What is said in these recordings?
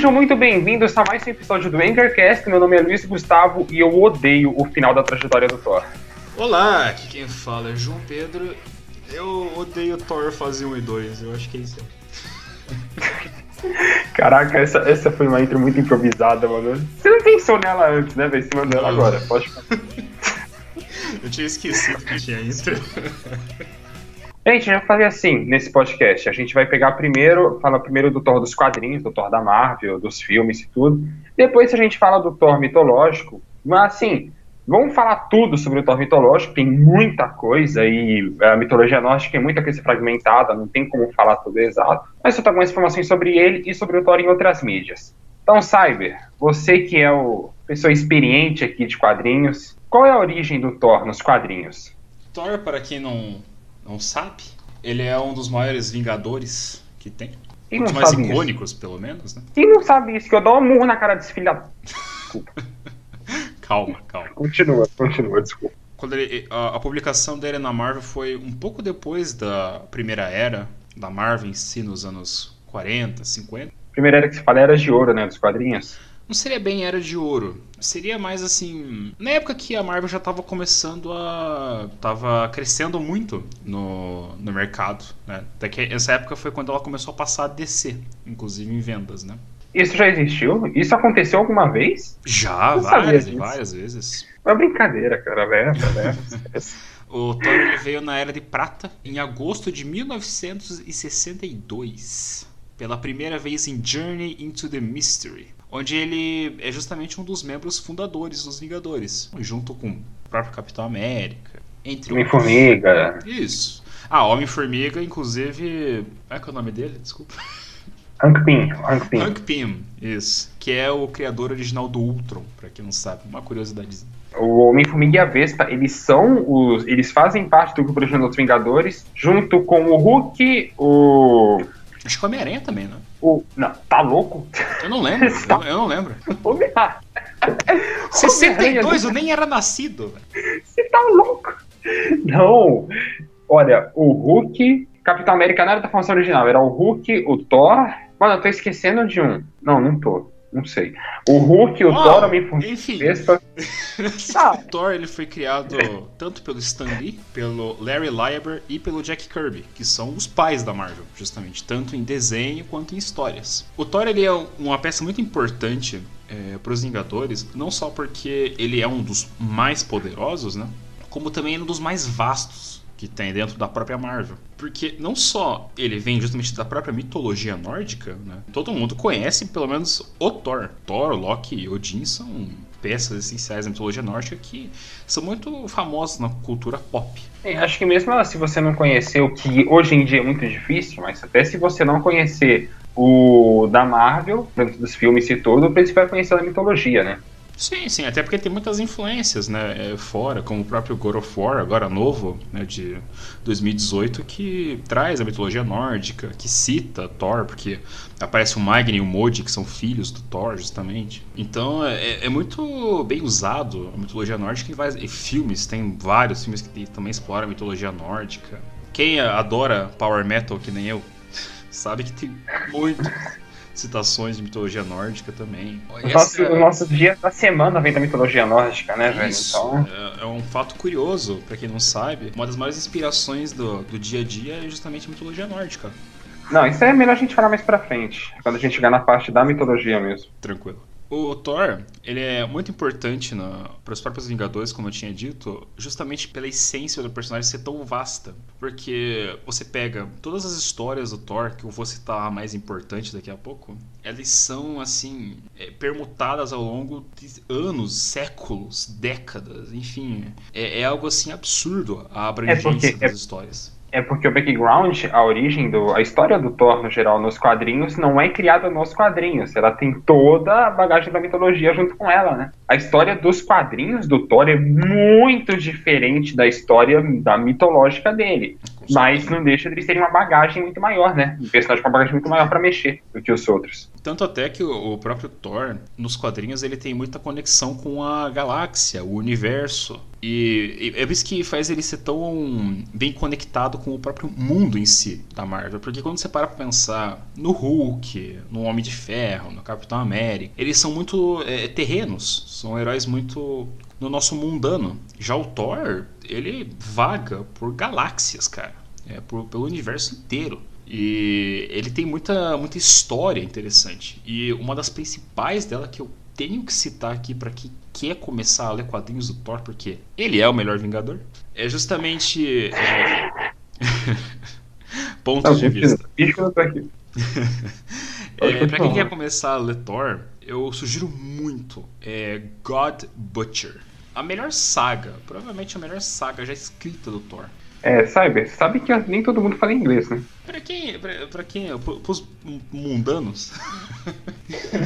Sejam muito bem-vindos a mais um episódio do Anchorcast. Meu nome é Luiz Gustavo e eu odeio o final da trajetória do Thor. Olá, aqui quem fala é João Pedro. Eu odeio Thor fase 1 e 2, eu acho que é isso. Caraca, essa, essa foi uma intro muito improvisada, mano. Você não pensou nela antes, né, velho? Você mandou ela agora, pode Eu tinha esquecido que tinha intro. Gente, já falei assim nesse podcast. A gente vai pegar primeiro, fala primeiro do Thor dos quadrinhos, do Thor da Marvel, dos filmes e tudo. Depois a gente fala do Thor mitológico. Mas assim, vamos falar tudo sobre o Thor mitológico, tem muita coisa e a mitologia nórdica é muita coisa fragmentada, não tem como falar tudo exato. Mas eu tô algumas informações sobre ele e sobre o Thor em outras mídias. Então, Cyber, você que é o pessoa experiente aqui de quadrinhos, qual é a origem do Thor nos quadrinhos? Thor, para quem não não sabe, ele é um dos maiores vingadores que tem. Quem um dos não mais sabe icônicos, pelo menos, né? Quem não sabe isso? Que eu dou um murro na cara desse filho da... Calma, calma. Continua, continua, desculpa. Quando ele, a, a publicação dele na Marvel foi um pouco depois da primeira era da Marvel em si, nos anos 40, 50. Primeira era que se fala era de ouro, né, dos quadrinhos. Não seria bem Era de Ouro. Seria mais assim. Na época que a Marvel já estava começando a. tava crescendo muito no, no mercado. Né? Até que essa época foi quando ela começou a passar a descer, inclusive em vendas, né? Isso já existiu? Isso aconteceu alguma vez? Já, Não várias várias vezes. Uma brincadeira, cara, velho. O Thor ele veio na Era de Prata em agosto de 1962. Pela primeira vez em Journey into the Mystery. Onde ele é justamente um dos membros fundadores dos Vingadores. Junto com o próprio Capitão América. Entre outros. Homem-Formiga. Isso. Ah, Homem-Formiga, inclusive. Como é que é o nome dele? Desculpa. Hank Pym, Hank Pym. Hank Pym, isso. Que é o criador original do Ultron, pra quem não sabe. Uma curiosidadezinha. O Homem-Formiga e a Vespa, eles são os. Eles fazem parte do grupo original dos Vingadores, junto com o Hulk, o. Acho que o Homem-Aranha também, né? o não, tá louco? Eu não lembro. eu, eu não lembro. Homem-Aranha. 62, eu nem era nascido. Você tá louco? Não. Olha, o Hulk. Capitão América não era da formação original, era o Hulk, o Thor. Mano, eu tô esquecendo de um. Não, não tô. Não sei. O Hulk, o Oh, Thor, Homem-Formiga. enfim. Vespa. O Thor ele foi criado tanto pelo Stan Lee, pelo Larry Lieber e pelo Jack Kirby, que são os pais da Marvel, justamente, tanto em desenho quanto em histórias. O Thor ele é uma peça muito importante para os Vingadores, não só porque ele é um dos mais poderosos, né? Como também é um dos mais vastos que tem dentro da própria Marvel. Porque não só ele vem justamente da própria mitologia nórdica, né? Todo mundo conhece pelo menos o Thor. Thor, Loki e Odin são peças essenciais da mitologia nórdica que são muito famosas na cultura pop. É, acho que mesmo se você não conhecer o que hoje em dia é muito difícil, mas até se você não conhecer o da Marvel, dos filmes e tudo, principal é conhecer a mitologia, né? Sim, sim, até porque tem muitas influências, né, é, fora, como o próprio God of War, agora novo, né, de 2018, que traz a mitologia nórdica, que cita Thor, porque aparece o Magni e o Modi, que são filhos do Thor, justamente. Então é, é muito bem usado a mitologia nórdica em vários filmes, tem vários filmes que também exploram a mitologia nórdica. Quem adora Power Metal, que nem eu, sabe que tem muito citações de mitologia nórdica também. Os nossos, os nossos dias da semana vem da mitologia nórdica, né, velho? Isso, Então, é, é um fato curioso, pra quem não sabe. Uma das maiores inspirações do, do dia a dia é justamente a mitologia nórdica. não, isso é melhor a gente falar mais pra frente, quando a gente chegar na parte da mitologia mesmo. Tranquilo. O Thor, ele é muito importante para os próprios Vingadores, como eu tinha dito, justamente pela essência do personagem ser tão vasta. Porque você pega todas as histórias do Thor, que eu vou citar a mais importante daqui a pouco, elas são, assim, é, permutadas ao longo de anos, séculos, décadas, enfim. É, é algo, assim, absurdo a abrangência porque- das é- histórias. É porque o background, a origem, do, a história do Thor, no geral, nos quadrinhos, não é criada nos quadrinhos. Ela tem toda a bagagem da mitologia junto com ela, né? A história dos quadrinhos do Thor é muito diferente da história da mitológica dele. Mas não deixa de eles terem uma bagagem muito maior, né? Um personagem com uma bagagem muito maior pra mexer do que os outros. Tanto até que o, próprio Thor, nos quadrinhos, ele tem muita conexão com a galáxia, o universo. E, é isso que faz ele ser tão bem conectado com o próprio mundo em si da Marvel. Porque quando você para pra pensar no Hulk, no Homem de Ferro, no Capitão América, eles são muito é, terrenos, são heróis muito no nosso mundano. Já o Thor, ele vaga por galáxias, cara. É, por, pelo universo inteiro. E ele tem muita, muita história interessante. E uma das principais dela que eu tenho que citar aqui para quem quer começar a ler quadrinhos do Thor, porque ele é o melhor Vingador, é justamente. É... Pontos de vista. é, pra quem quer começar a ler Thor, eu sugiro muito é, God Butcher. A melhor saga, provavelmente a melhor saga já escrita do Thor. É, Cyber, sabe que nem todo mundo fala inglês, né? Pra quem, pra, pra quem, pros mundanos.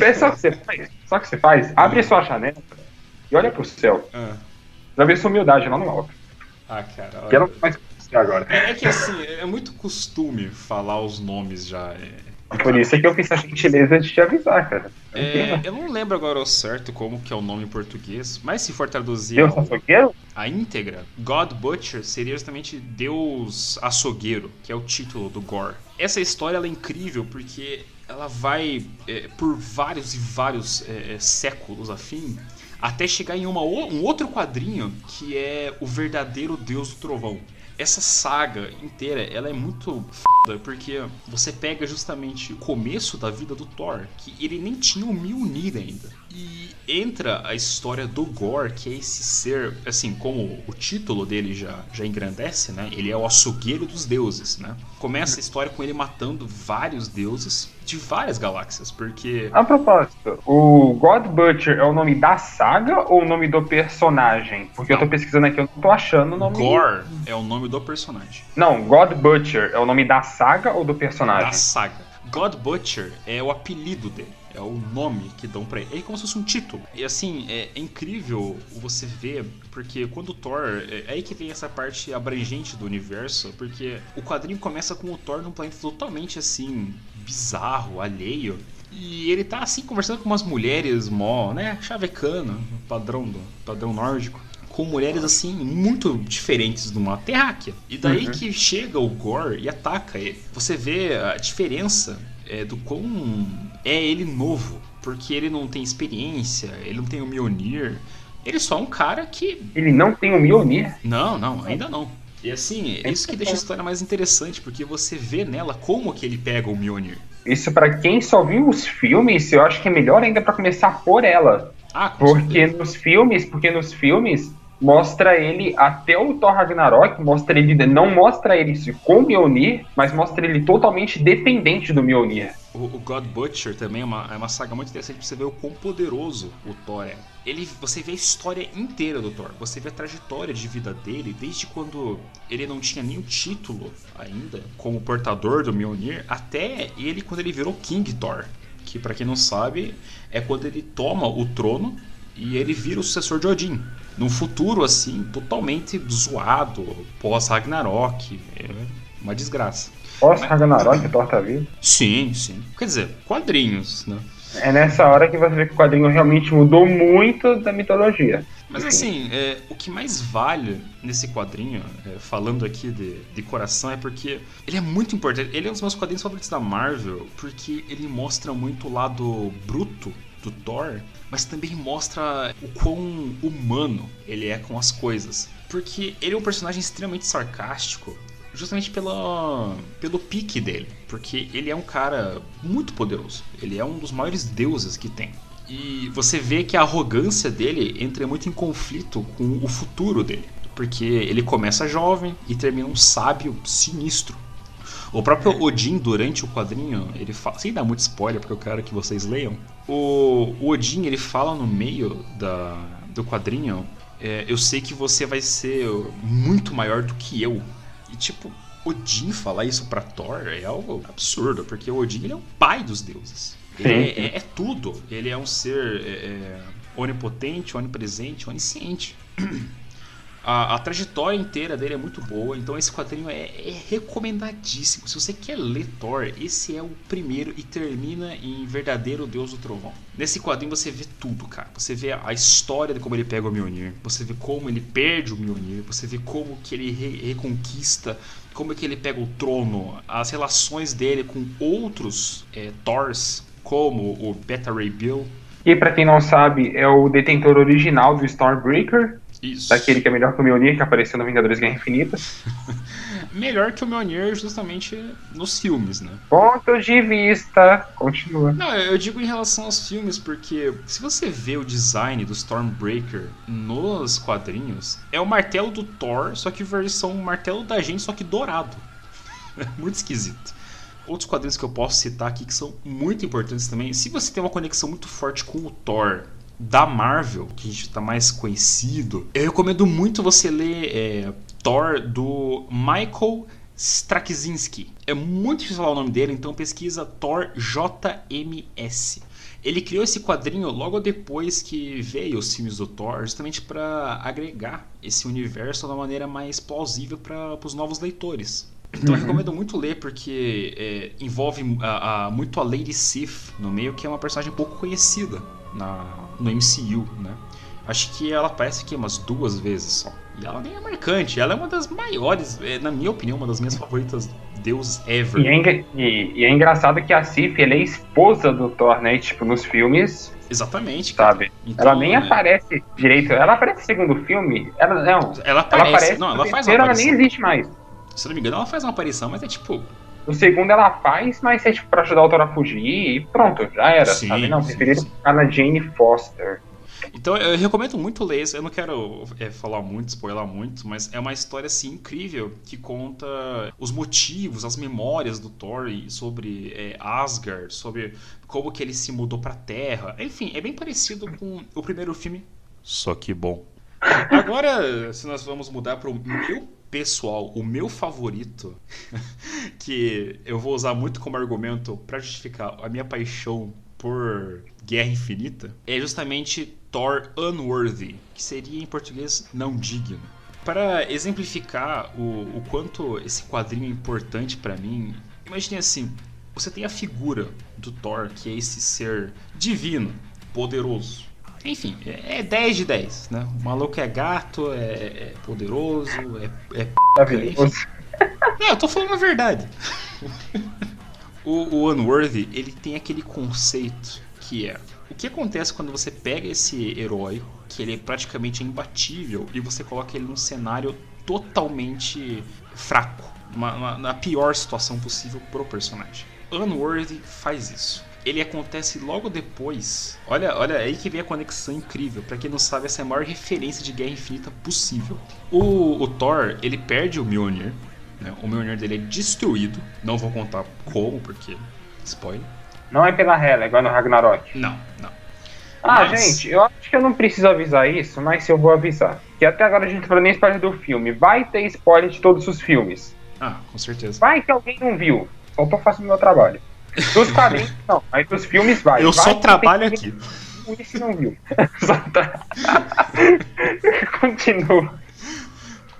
É só que você faz, só que você faz, abre a sua janela e olha pro céu. Ah. Já vê sua humildade lá no alto. Ah, cara. Olha... Que ela faz agora. É, é, que assim, é muito costume falar os nomes já. É... Por isso é que eu fiz a gentileza de te avisar, cara. É, eu não lembro agora ao certo como que é o nome em português, mas se for traduzir Deus açougueiro? a íntegra, God Butcher seria justamente Deus açougueiro, que é o título do Gore. Essa história é incrível porque ela vai é, por vários e vários é, é séculos a fim até chegar em uma, um outro quadrinho que é o verdadeiro Deus do Trovão essa saga inteira, ela é muito foda, porque você pega justamente o começo da vida do Thor, que ele nem tinha o Mjolnir ainda. E entra a história do Gore, que é esse ser, assim, como o título dele já, já engrandece, né? Ele é o açougueiro dos deuses, né? Começa a história com ele matando vários deuses de várias galáxias, porque... A propósito, o God Butcher é o nome da saga ou o nome do personagem? Porque não. eu tô pesquisando aqui, eu não tô achando o nome... Gore é o nome do personagem. Não, God Butcher é o nome da saga ou do personagem? Da saga. God Butcher é o apelido dele é o nome que dão para ele. É como se fosse um título. E assim, é, é incrível você ver, porque quando o Thor. É, é aí que vem essa parte abrangente do universo, porque o quadrinho começa com o Thor num planeta totalmente assim, bizarro, alheio. E ele tá assim conversando com umas mulheres mó, né, chavecano, padrão do padrão nórdico com mulheres assim muito diferentes de uma terráquea. E daí uhum. que chega o Gore e ataca ele. Você vê a diferença é, do quão é ele novo, porque ele não tem experiência, ele não tem o Mjolnir. Ele é só um cara que. Ele não tem o Mjolnir? Não, não, ainda não. E assim, é isso que deixa a história mais interessante, porque você vê nela como que ele pega o Mjolnir. Isso para quem só viu os filmes, eu acho que é melhor ainda para começar por ela. Ah, porque certeza. nos filmes, porque nos filmes mostra ele até o Thor Ragnarok, mostra ele não mostra ele com o Mjolnir, mas mostra ele totalmente dependente do Mjolnir. O, o God Butcher também é uma, é uma saga muito interessante pra você ver o quão poderoso o Thor é. Ele, você vê a história inteira do Thor, você vê a trajetória de vida dele, desde quando ele não tinha nenhum título ainda como portador do Mjolnir, até ele quando ele virou King Thor, que para quem não sabe é quando ele toma o trono e ele vira o sucessor de Odin. Num futuro assim, totalmente zoado, pós-Ragnarok. É uma desgraça. Pós-Ragnarok, torta-vida? Sim, sim. Quer dizer, quadrinhos, né? É nessa hora que você vê que o quadrinho realmente mudou muito da mitologia. Mas assim, é, o que mais vale nesse quadrinho, é, falando aqui de, de coração, é porque ele é muito importante. Ele é um dos meus quadrinhos favoritos da Marvel, porque ele mostra muito o lado bruto do Thor, mas também mostra o quão humano ele é com as coisas. Porque ele é um personagem extremamente sarcástico, justamente pela, pelo pique dele. Porque ele é um cara muito poderoso. Ele é um dos maiores deuses que tem. E você vê que a arrogância dele entra muito em conflito com o futuro dele. Porque ele começa jovem e termina um sábio sinistro. O próprio Odin, durante o quadrinho, ele fala. Sem dar muito spoiler, porque eu quero que vocês leiam. O, o Odin, ele fala no meio da, do quadrinho: é, Eu sei que você vai ser muito maior do que eu. E tipo, Odin falar isso pra Thor é algo absurdo, porque o Odin ele é o pai dos deuses. Ele é, é, é, tudo. Ele é um ser é, é onipotente, onipresente, onisciente. A, a, trajetória inteira dele é muito boa, então esse quadrinho é, é, recomendadíssimo. Se você quer ler Thor, esse é o primeiro e termina em Verdadeiro Deus do Trovão. Nesse quadrinho você vê tudo, cara. Você vê a história de como ele pega o Mjolnir, você vê como ele perde o Mjolnir, você vê como que ele re reconquista, como é que ele pega o trono, as relações dele com outros é, Thors, como o Beta Ray Bill. E para quem não sabe, é o detentor original do Stormbreaker, isso. Daquele que é melhor que o Mjolnir, que apareceu no Vingadores Guerra Infinita. melhor que o Mjolnir justamente nos filmes, né? Pontos de vista. Continua. Não, eu digo em relação aos filmes, porque se você vê o design do Stormbreaker nos quadrinhos, é o martelo do Thor, só que versão martelo da gente, só que dourado. É muito esquisito. Outros quadrinhos que eu posso citar aqui que são muito importantes também. Se você tem uma conexão muito forte com o Thor da Marvel, que a gente está mais conhecido, eu recomendo muito você ler é, Thor do Michael Straczynski. É muito difícil falar o nome dele, então pesquisa Thor JMS. Ele criou esse quadrinho logo depois que veio os filmes do Thor, justamente para agregar esse universo de uma maneira mais plausível para os novos leitores. Então uhum. eu recomendo muito ler porque é, envolve a, a, muito a Lady Sif no meio, que é uma personagem pouco conhecida na, no MCU, né? Acho que ela aparece aqui umas duas vezes só. E ela nem é marcante, ela é uma das maiores, é, na minha opinião, uma das minhas favoritas deuses ever. E é, e, e é engraçado que a Sif ela é esposa do Thor, né? Tipo, nos filmes. Exatamente. Sabe? Então, ela nem é... aparece direito. Ela aparece no segundo filme. Ela não. Ela aparece. Ela aparece não, ela faz terceiro, ela nem existe mais. Se não me engano, ela faz uma aparição, mas é tipo. No segundo ela faz, mas é tipo pra ajudar o Thor a fugir e pronto, já era, sim, sabe? Não, preferiram ficar na Jane Foster. Então eu recomendo muito ler Eu não quero é, falar muito, spoiler muito, mas é uma história assim incrível que conta os motivos, as memórias do Thor sobre é, Asgard, sobre como que ele se mudou para Terra. Enfim, é bem parecido com o primeiro filme, só que bom. Agora, se nós vamos mudar para o meu pessoal, o meu favorito, que eu vou usar muito como argumento para justificar a minha paixão por Guerra Infinita, é justamente Thor Unworthy, que seria em português não digno. Para exemplificar o, o quanto esse quadrinho é importante para mim, imagine assim: você tem a figura do Thor, que é esse ser divino, poderoso. Enfim, é 10 de 10, né? O maluco é gato, é, é poderoso, é, é p... É, eu tô falando a verdade. o, o Unworthy, ele tem aquele conceito que é o que acontece quando você pega esse herói, que ele é praticamente imbatível, e você coloca ele num cenário totalmente fraco, uma, uma, na pior situação possível pro personagem. Unworthy faz isso. Ele acontece logo depois. Olha, olha aí que vem a conexão incrível. Para quem não sabe, essa é a maior referência de Guerra Infinita possível. O, o Thor, ele perde o Mjolnir. Né? O Mjolnir dele é destruído. Não vou contar como, porque spoiler. Não é pela Hela, é igual no Ragnarok. Não, não. Ah, mas... gente, eu acho que eu não preciso avisar isso, mas eu vou avisar. Que até agora a gente não falou nem spoiler do filme. Vai ter spoiler de todos os filmes. Ah, com certeza. Vai que alguém não viu. Só tô fazendo meu trabalho. Dos quadrinhos, não. Mas dos filmes vai. Eu vai só trabalho aqui. Esse não viu. Continua.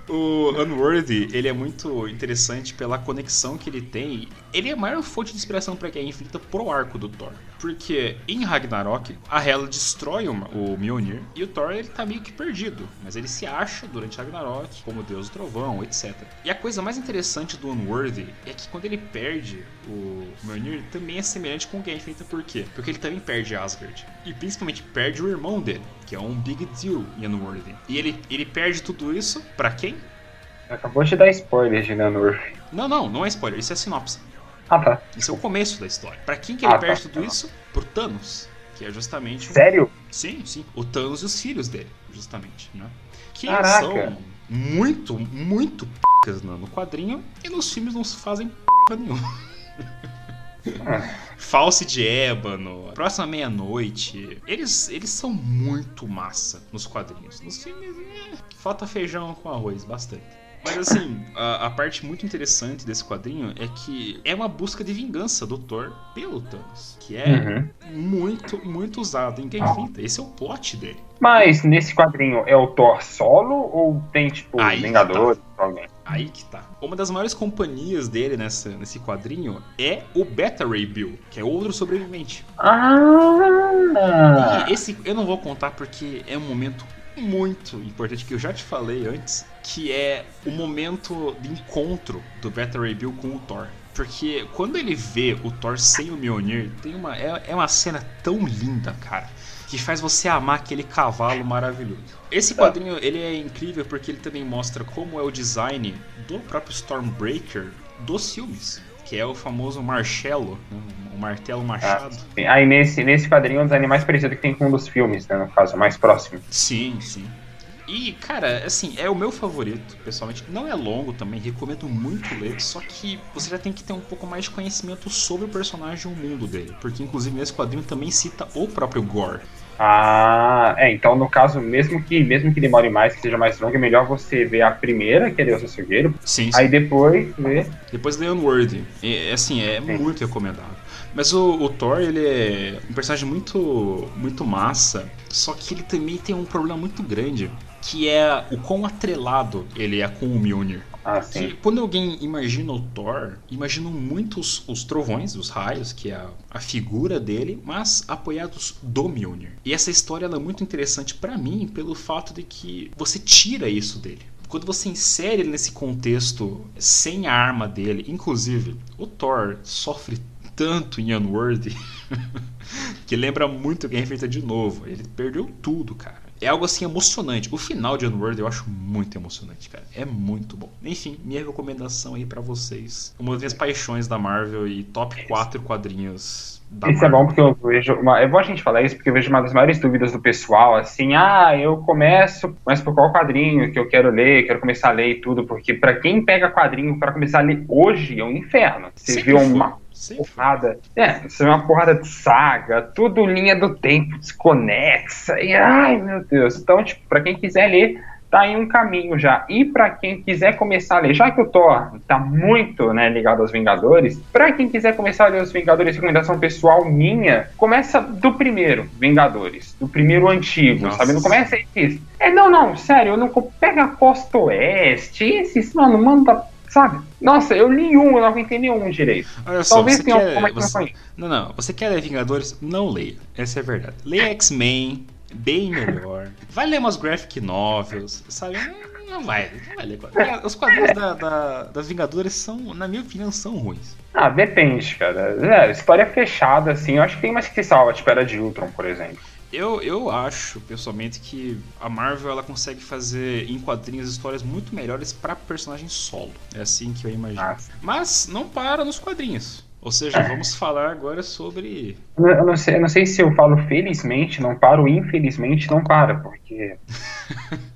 O Unworthy, ele é muito interessante pela conexão que ele tem. Ele é a maior fonte de inspiração para Guerra Infinita pro arco do Thor. Porque em Ragnarok, a Hela destrói o Mjolnir e o Thor ele tá meio que perdido. Mas ele se acha durante Ragnarok como Deus do Trovão, etc. E a coisa mais interessante do Unworthy é que quando ele perde o Mjolnir, também é semelhante com Guerra Infinita. Por quê? Porque ele também perde Asgard. E principalmente perde o irmão dele, que é um big deal em Unworthy. E ele, ele perde tudo isso para quem? Acabou de dar spoiler de Unworthy. Não, não, não é spoiler, isso é sinopse. Ah, tá. Isso é o começo da história. Para quem que ele ah, tá. perde tá, tudo tá. isso? Por Thanos, que é justamente. Sério? Sim, sim. O Thanos e os filhos dele, justamente, né? Que Caraca. são muito, muito p***as no quadrinho e nos filmes não se fazem p nenhuma. Ah. False de Ébano, Próxima Meia-Noite. Eles, eles são muito massa nos quadrinhos. Nos filmes, é, falta feijão com arroz, bastante. Mas assim, a, a, parte muito interessante desse quadrinho é que é uma busca de vingança do Thor pelo Thanos. Que é uhum. muito, muito usado em Game Finta. Esse é o plot dele. Mas nesse quadrinho é o Thor solo ou tem, tipo, Aí Vingadores? Tá. Alguém? Aí que tá. Uma das maiores companhias dele nessa, nesse quadrinho é o Beta Ray Bill, que é outro sobrevivente. Ah! E esse eu não vou contar porque é um momento muito importante que eu já te falei antes, que é o momento de encontro do Beta Ray Bill com o Thor. Porque quando ele vê o Thor sem o Mjolnir, tem uma, é, é uma cena tão linda, cara que faz você amar aquele cavalo maravilhoso. Esse quadrinho ele é incrível porque ele também mostra como é o design do próprio Stormbreaker dos filmes. Que é o famoso Marcelo, né? o martelo machado. Ah, Aí nesse, nesse quadrinho é um dos animais parecidos que tem com um dos filmes, né, no caso, mais próximo. Sim, sim. E, cara, assim, é o meu favorito, pessoalmente. Não é longo também, recomendo muito ler, só que você já tem que ter um pouco mais de conhecimento sobre o personagem e o mundo dele. Porque, inclusive, nesse quadrinho também cita o próprio Gore. Ah, é, então no caso, mesmo que mesmo que demore mais, que seja mais longo, é melhor você ver a primeira, que é Deus Açougueiro. Sim, sim. Aí depois ver. Depois The Unworthy. É, assim, é sim. muito recomendável. Mas o, o, Thor, ele é um personagem muito, muito massa, só que ele também tem um problema muito grande, que é o quão atrelado ele é com o Mjolnir. Ah, que quando alguém imagina o Thor, imaginam muitos os, trovões, os raios, que é a, a, figura dele, mas apoiados do Mjolnir. E essa história é muito interessante para mim pelo fato de que você tira isso dele. Quando você insere ele nesse contexto sem a arma dele, inclusive o Thor sofre tanto em Unworthy que lembra muito Game Feita de novo. Ele perdeu tudo, cara é algo assim emocionante. O final de Unworld eu acho muito emocionante, cara. É muito bom. Enfim, minha recomendação aí para vocês. Uma das minhas paixões da Marvel e top 4 quadrinhos da Isso Marvel. é bom porque eu vejo. Uma, é bom a gente falar isso porque eu vejo uma das maiores dúvidas do pessoal, assim, ah, eu começo, mas por qual quadrinho que eu quero ler, quero começar a ler e tudo, porque para quem pega quadrinho para começar a ler hoje é um inferno. Você vê uma Sim. porrada. É, isso é uma porrada de saga, tudo linha do tempo desconexa. E ai, meu Deus. Então, tipo, pra quem quiser ler, tá aí um caminho já. E para quem quiser começar a ler, já que o Thor tá muito né, ligado aos Vingadores, para quem quiser começar a ler os Vingadores, recomendação pessoal minha, começa do primeiro Vingadores, do primeiro antigo, Nossa. sabe? Não começa esse. É, não, não, sério, eu não pega a Costa Oeste, esses, mano, manda Sabe? Nossa, eu li um, eu não aguentei nenhum direito. Olha só, Talvez tenha quer, alguma você, não, não, você quer ler Vingadores? Não leia. Essa é a verdade. Leia X-Men, bem melhor. Vai ler umas graphic novels, sabe? Não vai, não vai ler. Os quadrinhos da, da, das Vingadores são, na minha opinião, são ruins. Ah, depende, cara. É, história fechada, assim, eu acho que tem mais que se salva, tipo, era de Ultron, por exemplo. Eu, eu acho, pessoalmente, que a Marvel ela consegue fazer em quadrinhos histórias muito melhores para personagem solo. É assim que eu imagino. Ah. Mas não para nos quadrinhos. Ou seja, vamos falar agora sobre. Eu não, sei, eu não sei se eu falo felizmente, não paro, infelizmente não para, porque.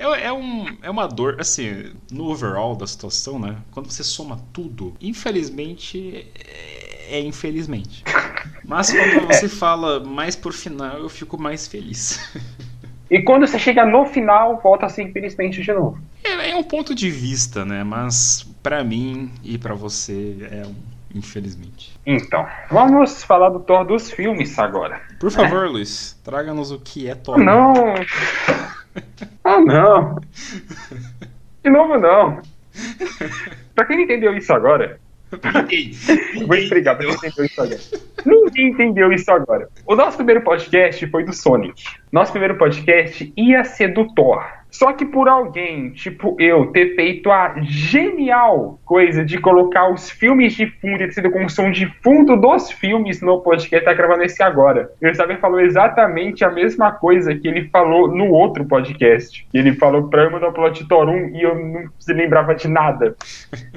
É, é, um, é uma dor, assim, no overall da situação, né? Quando você soma tudo, infelizmente, é, é infelizmente. Mas quando você fala mais por final, eu fico mais feliz. E quando você chega no final, volta a ser infelizmente de novo. É, é um ponto de vista, né? Mas para mim e para você é um infelizmente. Então, vamos falar do Thor dos filmes agora. Por favor, é. Luiz, traga-nos o que é Thor. Não! Ah, não! De novo, não! pra quem entendeu isso agora, Ninguém. Vou explicar pra quem entendeu isso agora. Ninguém entendeu isso agora. O nosso primeiro podcast foi do Sonic. Nosso primeiro podcast ia ser do Thor. Só que por alguém, tipo eu, ter feito a genial coisa de colocar os filmes de fundo, ter sido com o som de fundo dos filmes no podcast, tá gravando esse agora. O Saber falou exatamente a mesma coisa que ele falou no outro podcast. Ele falou pra eu mandar o plot de Thor 1 e eu não se lembrava de nada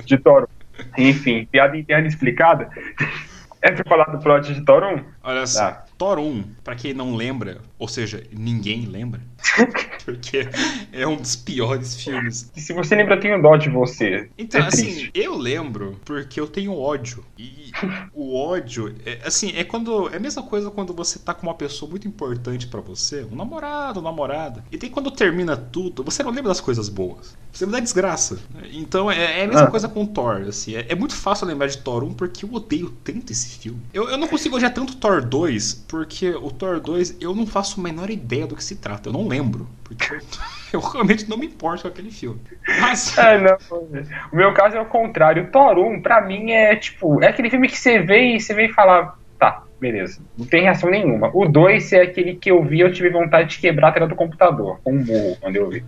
de Thor 1. Enfim, piada interna explicada. É pra falar do plot de Thor 1? Olha só, ah. Thor 1, pra quem não lembra, Ou seja, ninguém lembra. Porque é um dos piores filmes. E se você lembra, eu tenho dó de você. Então, é assim, triste. eu lembro porque eu tenho ódio. E o ódio, é, assim, é quando. É a mesma coisa quando você tá com uma pessoa muito importante pra você, um namorado, uma namorada. E tem quando termina tudo, você não lembra das coisas boas. Você lembra da desgraça. Então é, é a mesma Ah. coisa com Thor. Assim, é, é muito fácil lembrar de Thor 1 porque eu odeio tanto esse filme. Eu, eu não consigo odiar tanto Thor 2 porque o Thor 2 eu não faço a menor ideia do que se trata. Eu não lembro. Porque eu, eu realmente não me importo com aquele filme. Mas. É, não. O meu caso é o contrário. Thor 1, pra mim, é tipo. É aquele filme que você vê e você vê e fala. Tá, beleza. Não tem reação nenhuma. O 2 é aquele que eu vi eu tive vontade de quebrar a tela do computador. Com um burro quando eu vi.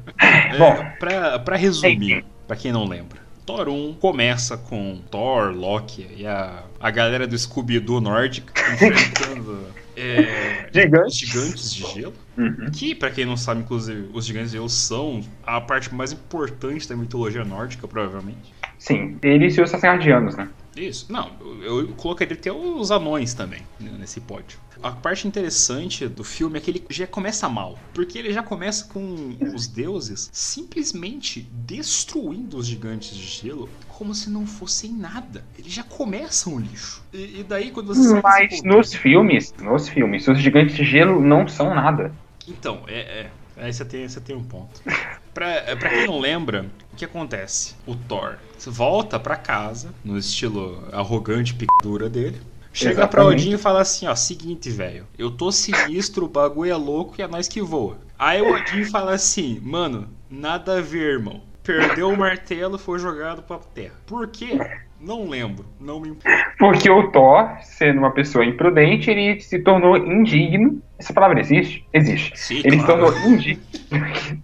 Bom. É, pra, pra resumir, pra quem não lembra, Thor 1 começa com Thor, Loki e a, a galera do Scooby-Doo nórdico enfrentando é, Gigantes. gigantes de gelo. Uhum. Que, pra quem não sabe, inclusive, os gigantes de gelo são a parte mais importante da mitologia nórdica, provavelmente. Sim, eles e os Asgardianos, né? Isso. Não, eu, colocaria até os anões também né, nesse pódio. A parte interessante do filme é que ele já começa mal. Porque ele já começa com os deuses simplesmente destruindo os gigantes de gelo como se não fossem nada. Eles já começam um lixo. E, e daí quando você Mas nos filmes, nos filmes, os gigantes de gelo não são nada. Então, é. é. Aí você tem, você tem um ponto. Pra, pra quem não lembra, o que acontece? O Thor volta pra casa, no estilo arrogante picadura dele. Chega pra Exatamente. Odin e fala assim, ó, seguinte, velho, eu tô sinistro, o bagulho é louco e é nós que voa. Aí o Odin fala assim, mano, nada a ver, irmão. Perdeu o martelo, foi jogado pra terra. Por quê? Não lembro, não me importa. Porque o Thor, sendo uma pessoa imprudente, ele se tornou indigno. Essa palavra existe? Existe. Sim, Ele se claro. tornou indigno.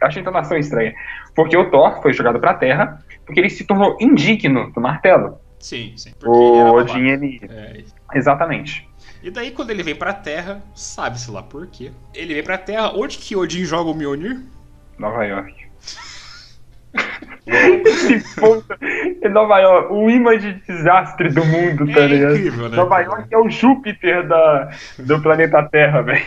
Acho a entonação estranha. Porque o Thor foi jogado pra terra, porque ele se tornou indigno do martelo. Sim, sim. O. Odin, ele. É, Exatamente. E daí, quando ele vem pra Terra, sabe-se lá por quê. Ele vem pra Terra, onde que Odin joga o Mjolnir? Nova York. É Nova York, o imã de desastre do mundo, tá É ligado? incrível, né, Nova? York é o Júpiter da, do planeta Terra, velho.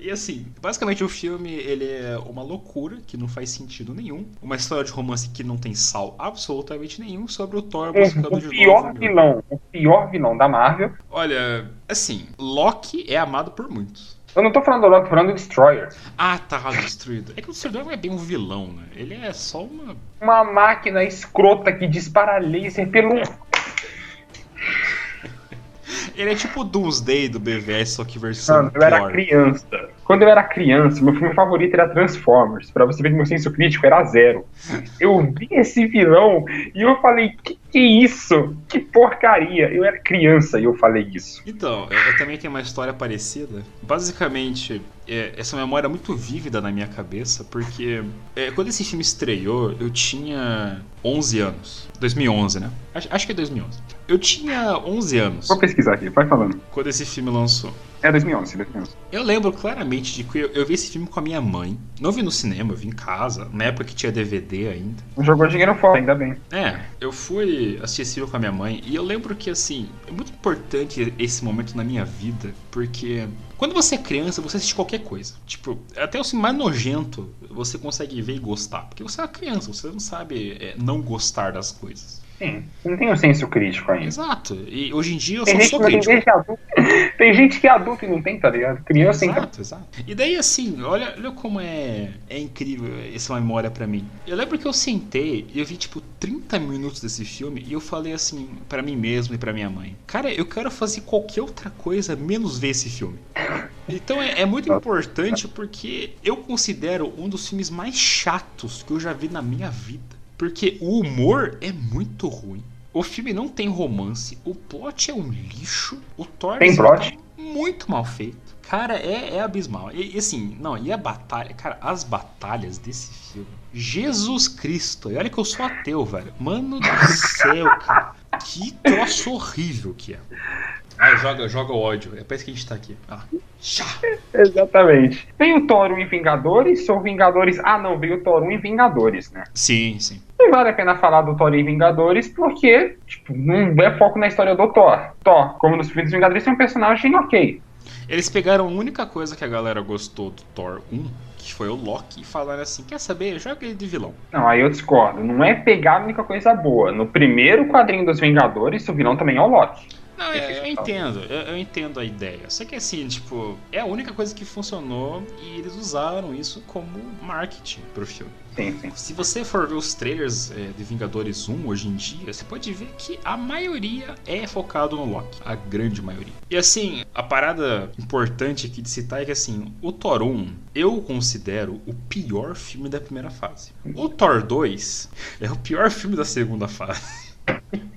E assim, basicamente o filme ele é uma loucura que não faz sentido nenhum. Uma história de romance que não tem sal absolutamente nenhum sobre o Thor buscando O de pior novo. vilão, o pior vilão da Marvel. Olha, assim, Loki é amado por muitos. Eu não tô falando do Loki, tô falando do Destroyer. Ah, tá destruído. É que o Destruidor não é bem um vilão, né? Ele é só uma. Uma máquina escrota que dispara laser pelo. Ele é tipo o Doomsday do BVS, só que versão Mano, eu era criança. Quando eu era criança, meu filme favorito era Transformers. Pra você ver que meu senso crítico era zero. Eu vi esse vilão e eu falei, que que é isso? Que porcaria. Eu era criança e eu falei isso. Então, eu, eu também tenho uma história parecida. Basicamente, é, essa memória é muito vívida na minha cabeça, porque é, quando esse filme estreou, eu tinha 11 anos. 2011, né? Acho, acho que é 2011. Eu tinha 11 anos Vou pesquisar aqui, vai falando. quando esse filme lançou. É 2011, 2011. Eu lembro claramente de que eu, eu vi esse filme com a minha mãe. Não vi no cinema, eu vi em casa, na época que tinha DVD ainda. Não jogou dinheiro fora, ainda bem. É, eu fui assistir esse filme com a minha mãe e eu lembro que, assim, é muito importante esse momento na minha vida, porque quando você é criança, você assiste qualquer coisa. Tipo, até o filme mais nojento você consegue ver e gostar. Porque você é uma criança, você não sabe é, não gostar das coisas. Sim, não tem o senso crítico ainda. Exato. E hoje em dia eu Tem só sou não tem, crítico. gente adulto, tem gente que é adulto e não tem, tá ligado? Criança então. Exato, exato. E daí, assim, olha, olha como é, é incrível essa memória pra mim. Eu lembro que eu sentei e eu vi, tipo, 30 minutos desse filme e eu falei assim pra mim mesmo e pra minha mãe: Cara, eu quero fazer qualquer outra coisa menos ver esse filme. Então é, é muito importante porque eu considero um dos filmes mais chatos que eu já vi na minha vida. Porque o humor é muito ruim. O filme não tem romance, o plot é um lixo, o Thor Tem assim, plot? tá muito mal feito. Cara, é, é abismal. E, assim, não, e a batalha, cara, as batalhas desse filme. Jesus Cristo, e olha que eu sou ateu, velho. Mano do céu, cara. Que troço horrível que é. Ah, joga, joga o ódio. É pra isso que a gente tá aqui. Ah. Exatamente. Tem o Thor 1 em Vingadores, ou Vingadores. Ah, não, veio o Thor 1 em Vingadores, né? Sim, sim. Não vale a pena falar do Thor em Vingadores, porque, tipo, não é foco na história do Thor. Thor, como nos filmes dos Vingadores, é um personagem ok. Eles pegaram a única coisa que a galera gostou do Thor 1, que foi o Loki, e falaram assim: quer saber? Joga ele de vilão. Não, aí eu discordo. Não é pegar a única coisa boa. No primeiro quadrinho dos Vingadores, o vilão também é o Loki. Não, eu, eu entendo, eu, eu, entendo a ideia. Só que assim, tipo, é a única coisa que funcionou e eles usaram isso como marketing pro filme. Sim, sim. Se você for ver os trailers é, de Vingadores 1 hoje em dia, você pode ver que a maioria é focado no Loki. A grande maioria. E assim, a parada importante aqui de citar é que assim, o Thor 1 eu considero o pior filme da primeira fase. O Thor 2 é o pior filme da segunda fase.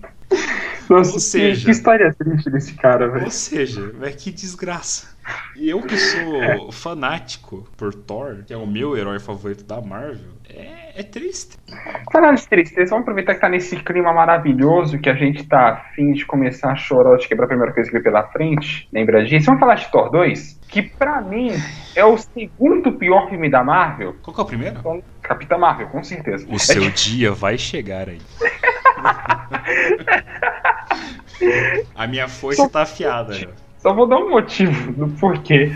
Nossa, ou seja, que história triste desse cara, velho. Ou seja, velho, que desgraça. E eu que sou é. fanático por Thor, que é o meu herói favorito da Marvel, é, é triste. Falando de tristeza, vamos aproveitar que tá nesse clima maravilhoso que a gente tá afim de começar a chorar de quebrar a primeira coisa que vem pela frente. Lembra disso? Vamos falar de Thor 2? Que pra mim é o segundo pior filme da Marvel. Qual que é o primeiro? Então, Capitã Marvel, com certeza. O seu dia vai chegar aí. A minha foice só, tá afiada. Só vou dar um motivo do porquê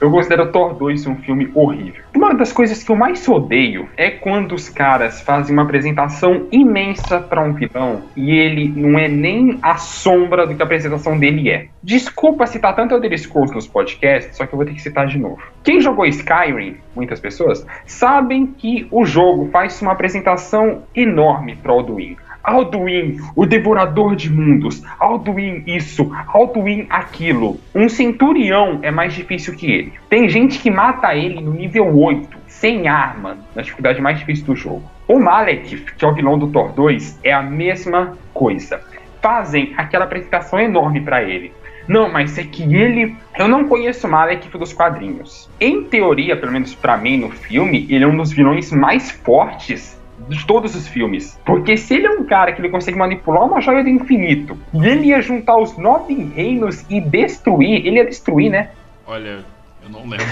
eu considero Thor 2 um filme horrível. Uma das coisas que eu mais odeio é quando os caras fazem uma apresentação imensa para um vilão e ele não é nem a sombra do que a apresentação dele é. Desculpa citar tanto Elder Scrolls nos podcasts, só que eu vou ter que citar de novo. Quem jogou Skyrim, muitas pessoas, sabem que o jogo faz uma apresentação enorme para Alduin. Alduin, o devorador de mundos. Alduin isso, Alduin aquilo. Um centurião é mais difícil que ele. Tem gente que mata ele no nível 8, sem arma, na dificuldade mais difícil do jogo. O Malekith, que é o vilão do Thor 2, é a mesma coisa. Fazem aquela apresentação enorme para ele. Não, mas é que ele. Eu não conheço o Malekith dos quadrinhos. Em teoria, pelo menos para mim no filme, ele é um dos vilões mais fortes de todos os filmes. Porque se ele é um cara que ele consegue manipular uma joia do infinito e ele ia juntar os nove reinos e destruir, ele ia destruir, né? Olha, eu não lembro.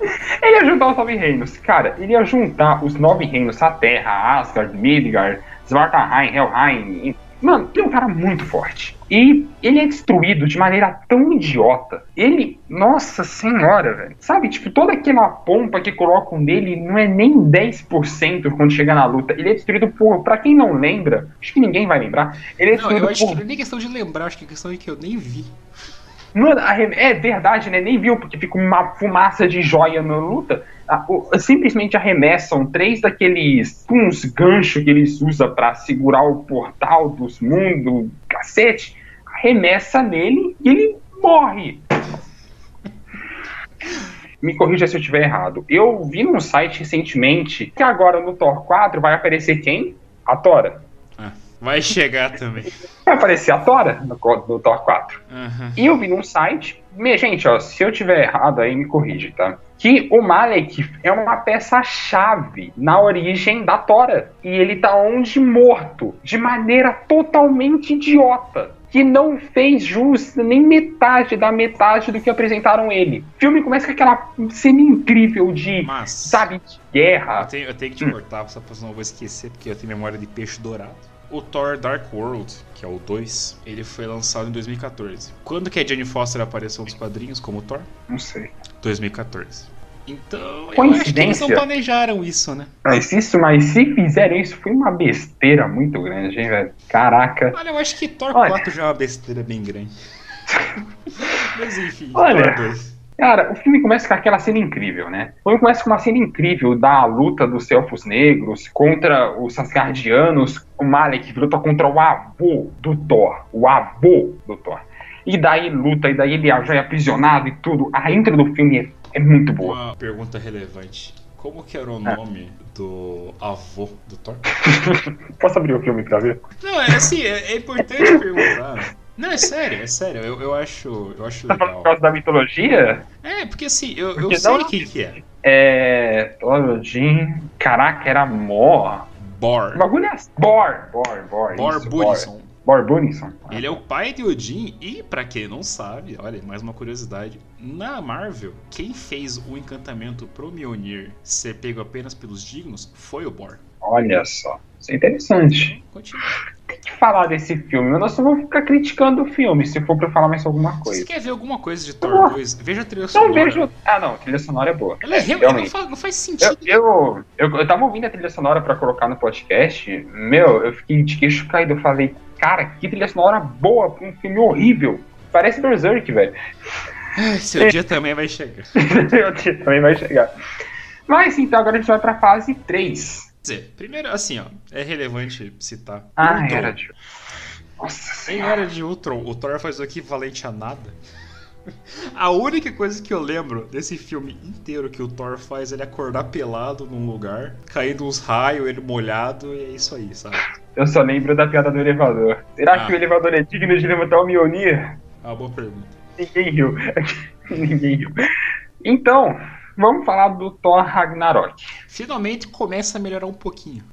ele ia juntar os nove reinos. Cara, ele ia juntar os nove reinos, a Terra, Asgard, Midgard, Svartalheim, Helheim, Mano, ele é um cara muito forte. E ele é destruído de maneira tão idiota. Ele, nossa senhora, velho. Sabe, tipo, toda aquela pompa que colocam nele não é nem 10% quando chega na luta. Ele é destruído por. Pra quem não lembra, acho que ninguém vai lembrar. Ele é não, eu acho por... que não é nem questão de lembrar, acho que é questão de que eu nem vi. Mano, é verdade, né? Nem viu, porque fica uma fumaça de joia na luta. Simplesmente arremessam três daqueles uns ganchos que eles usam para segurar o portal dos mundos, cacete. Arremessa nele e ele morre. Me corrija se eu estiver errado. Eu vi num site recentemente que agora no Thor 4 vai aparecer quem? A Tora. Vai chegar também. Vai aparecer a Tora no, no Thor 4. Uhum. E eu vi num site. Gente, ó, se eu tiver errado aí, me corrige, tá? Que o Malek é uma peça-chave na origem da Tora. E ele tá onde morto, de maneira totalmente idiota que não fez jus nem metade da metade do que apresentaram ele. O filme começa com aquela cena incrível de, Mas, sabe, de guerra. Eu tenho, eu tenho que te hum. cortar, só pra não vou esquecer, porque eu tenho memória de peixe dourado. O Thor Dark World, que é o 2, ele foi lançado em 2014. Quando que a Jane Foster apareceu nos quadrinhos como Thor? Não sei. 2014. Então, eles não planejaram isso, né? Mas isso, mas se fizeram isso, foi uma besteira muito grande, hein, velho? Caraca. Olha, eu acho que Thor Olha. 4 já é uma besteira bem grande. mas enfim, Olha. Thor 2. Cara, o filme começa com aquela cena incrível, né? O filme começa com uma cena incrível da luta dos Elfos Negros contra os Asgardianos. O Malek luta contra o avô do Thor. O avô do Thor. E daí luta, e daí ele já é aprisionado e tudo. A intro do filme é, é muito boa. Uma pergunta relevante. Como que era o é. nome do avô do Thor? Posso abrir o filme pra ver? Não, é assim, é, é importante perguntar. Não, é sério, é sério. Eu, eu acho, eu acho tá legal. Por causa da mitologia? É, porque assim, eu, porque eu sei não, quem que é. É. Odin. Caraca, era Mor. Bor. O bagulho é. Bor, Bor, Bor. Bor Budison. Bor Bunison. Ele é o pai de Odin e, para quem não sabe, olha, mais uma curiosidade. Na Marvel, quem fez o encantamento pro Mjolnir ser pego apenas pelos dignos foi o Bor. Olha só. Isso é interessante. Continua. Tem que falar desse filme. Eu não só vou ficar criticando o filme se for pra falar mais alguma coisa. Você quer ver alguma coisa de Thor 2? Veja a trilha sonora. Não vejo. Ah, não, a trilha sonora é boa. Ela é, é não, faz, não faz sentido. Eu, eu, eu, eu, tava ouvindo a trilha sonora pra colocar no podcast. Meu, eu fiquei de queixo caído. Eu falei, cara, que trilha sonora boa pra um filme horrível. Parece Berserk, velho. Seu dia também vai chegar. Seu dia também vai chegar. Mas então agora a gente vai pra fase 3. Quer dizer, primeiro, assim, ó, é relevante citar. Ah, Ultron. era de. Nossa Em Era de Ultron, o Thor faz o equivalente a nada. A única coisa que eu lembro desse filme inteiro que o Thor faz é ele acordar pelado num lugar, caindo uns raios, ele molhado, e é isso aí, sabe? Eu só lembro da piada do elevador. Será ah. que o elevador é digno de levantar o Mjolnir? Ah, boa pergunta. Ninguém riu. Ninguém riu. Então, vamos falar do Thor Ragnarok. Finalmente começa a melhorar um pouquinho.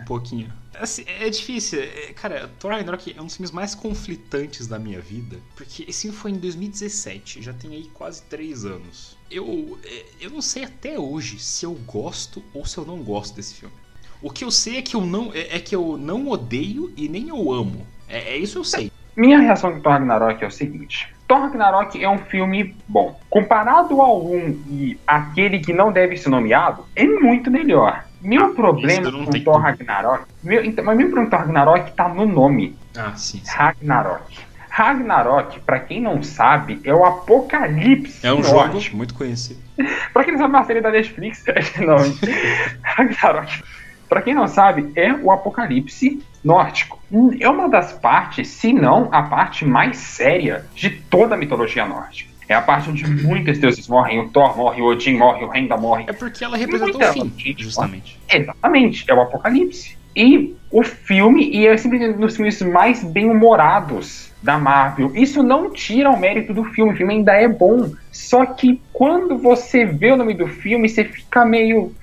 Um pouquinho. Assim, é difícil. É, cara, Thor Ragnarok é um dos filmes mais conflitantes da minha vida. Porque esse filme foi em 2017. Já tem aí quase 3 anos. Eu, é, eu não sei até hoje se eu gosto ou se eu não gosto desse filme. O que eu sei é que eu não, é, é que eu não odeio e nem eu amo. É, é isso eu sei. Minha reação com Thor Ragnarok é o seguinte: Thor Ragnarok é um filme bom. Comparado ao 1 e aquele que não deve ser nomeado, é muito melhor. Meu ah, problema com Thor. Ragnarok. Meu, então, mas meu problema com Thor Ragnarok tá no nome. Ah, sim. sim. Ragnarok. Ragnarok, para quem não sabe, é o apocalipse. É um jogo muito conhecido. pra quem não sabe, é uma série da Netflix. não, Ragnarok. Pra quem não sabe, é o apocalipse nórdico. É uma das partes, se não a parte mais séria de toda a mitologia nórdica. É a parte onde muitos deuses morrem, o Thor morre, o Odin morre, o Renda morre. É porque ela representa o fim, justamente. Exatamente, é o apocalipse. E o filme, e é simplesmente um dos filmes mais bem-humorados da Marvel. Isso não tira o mérito do filme, o filme ainda é bom. Só que quando você vê o nome do filme, você fica meio.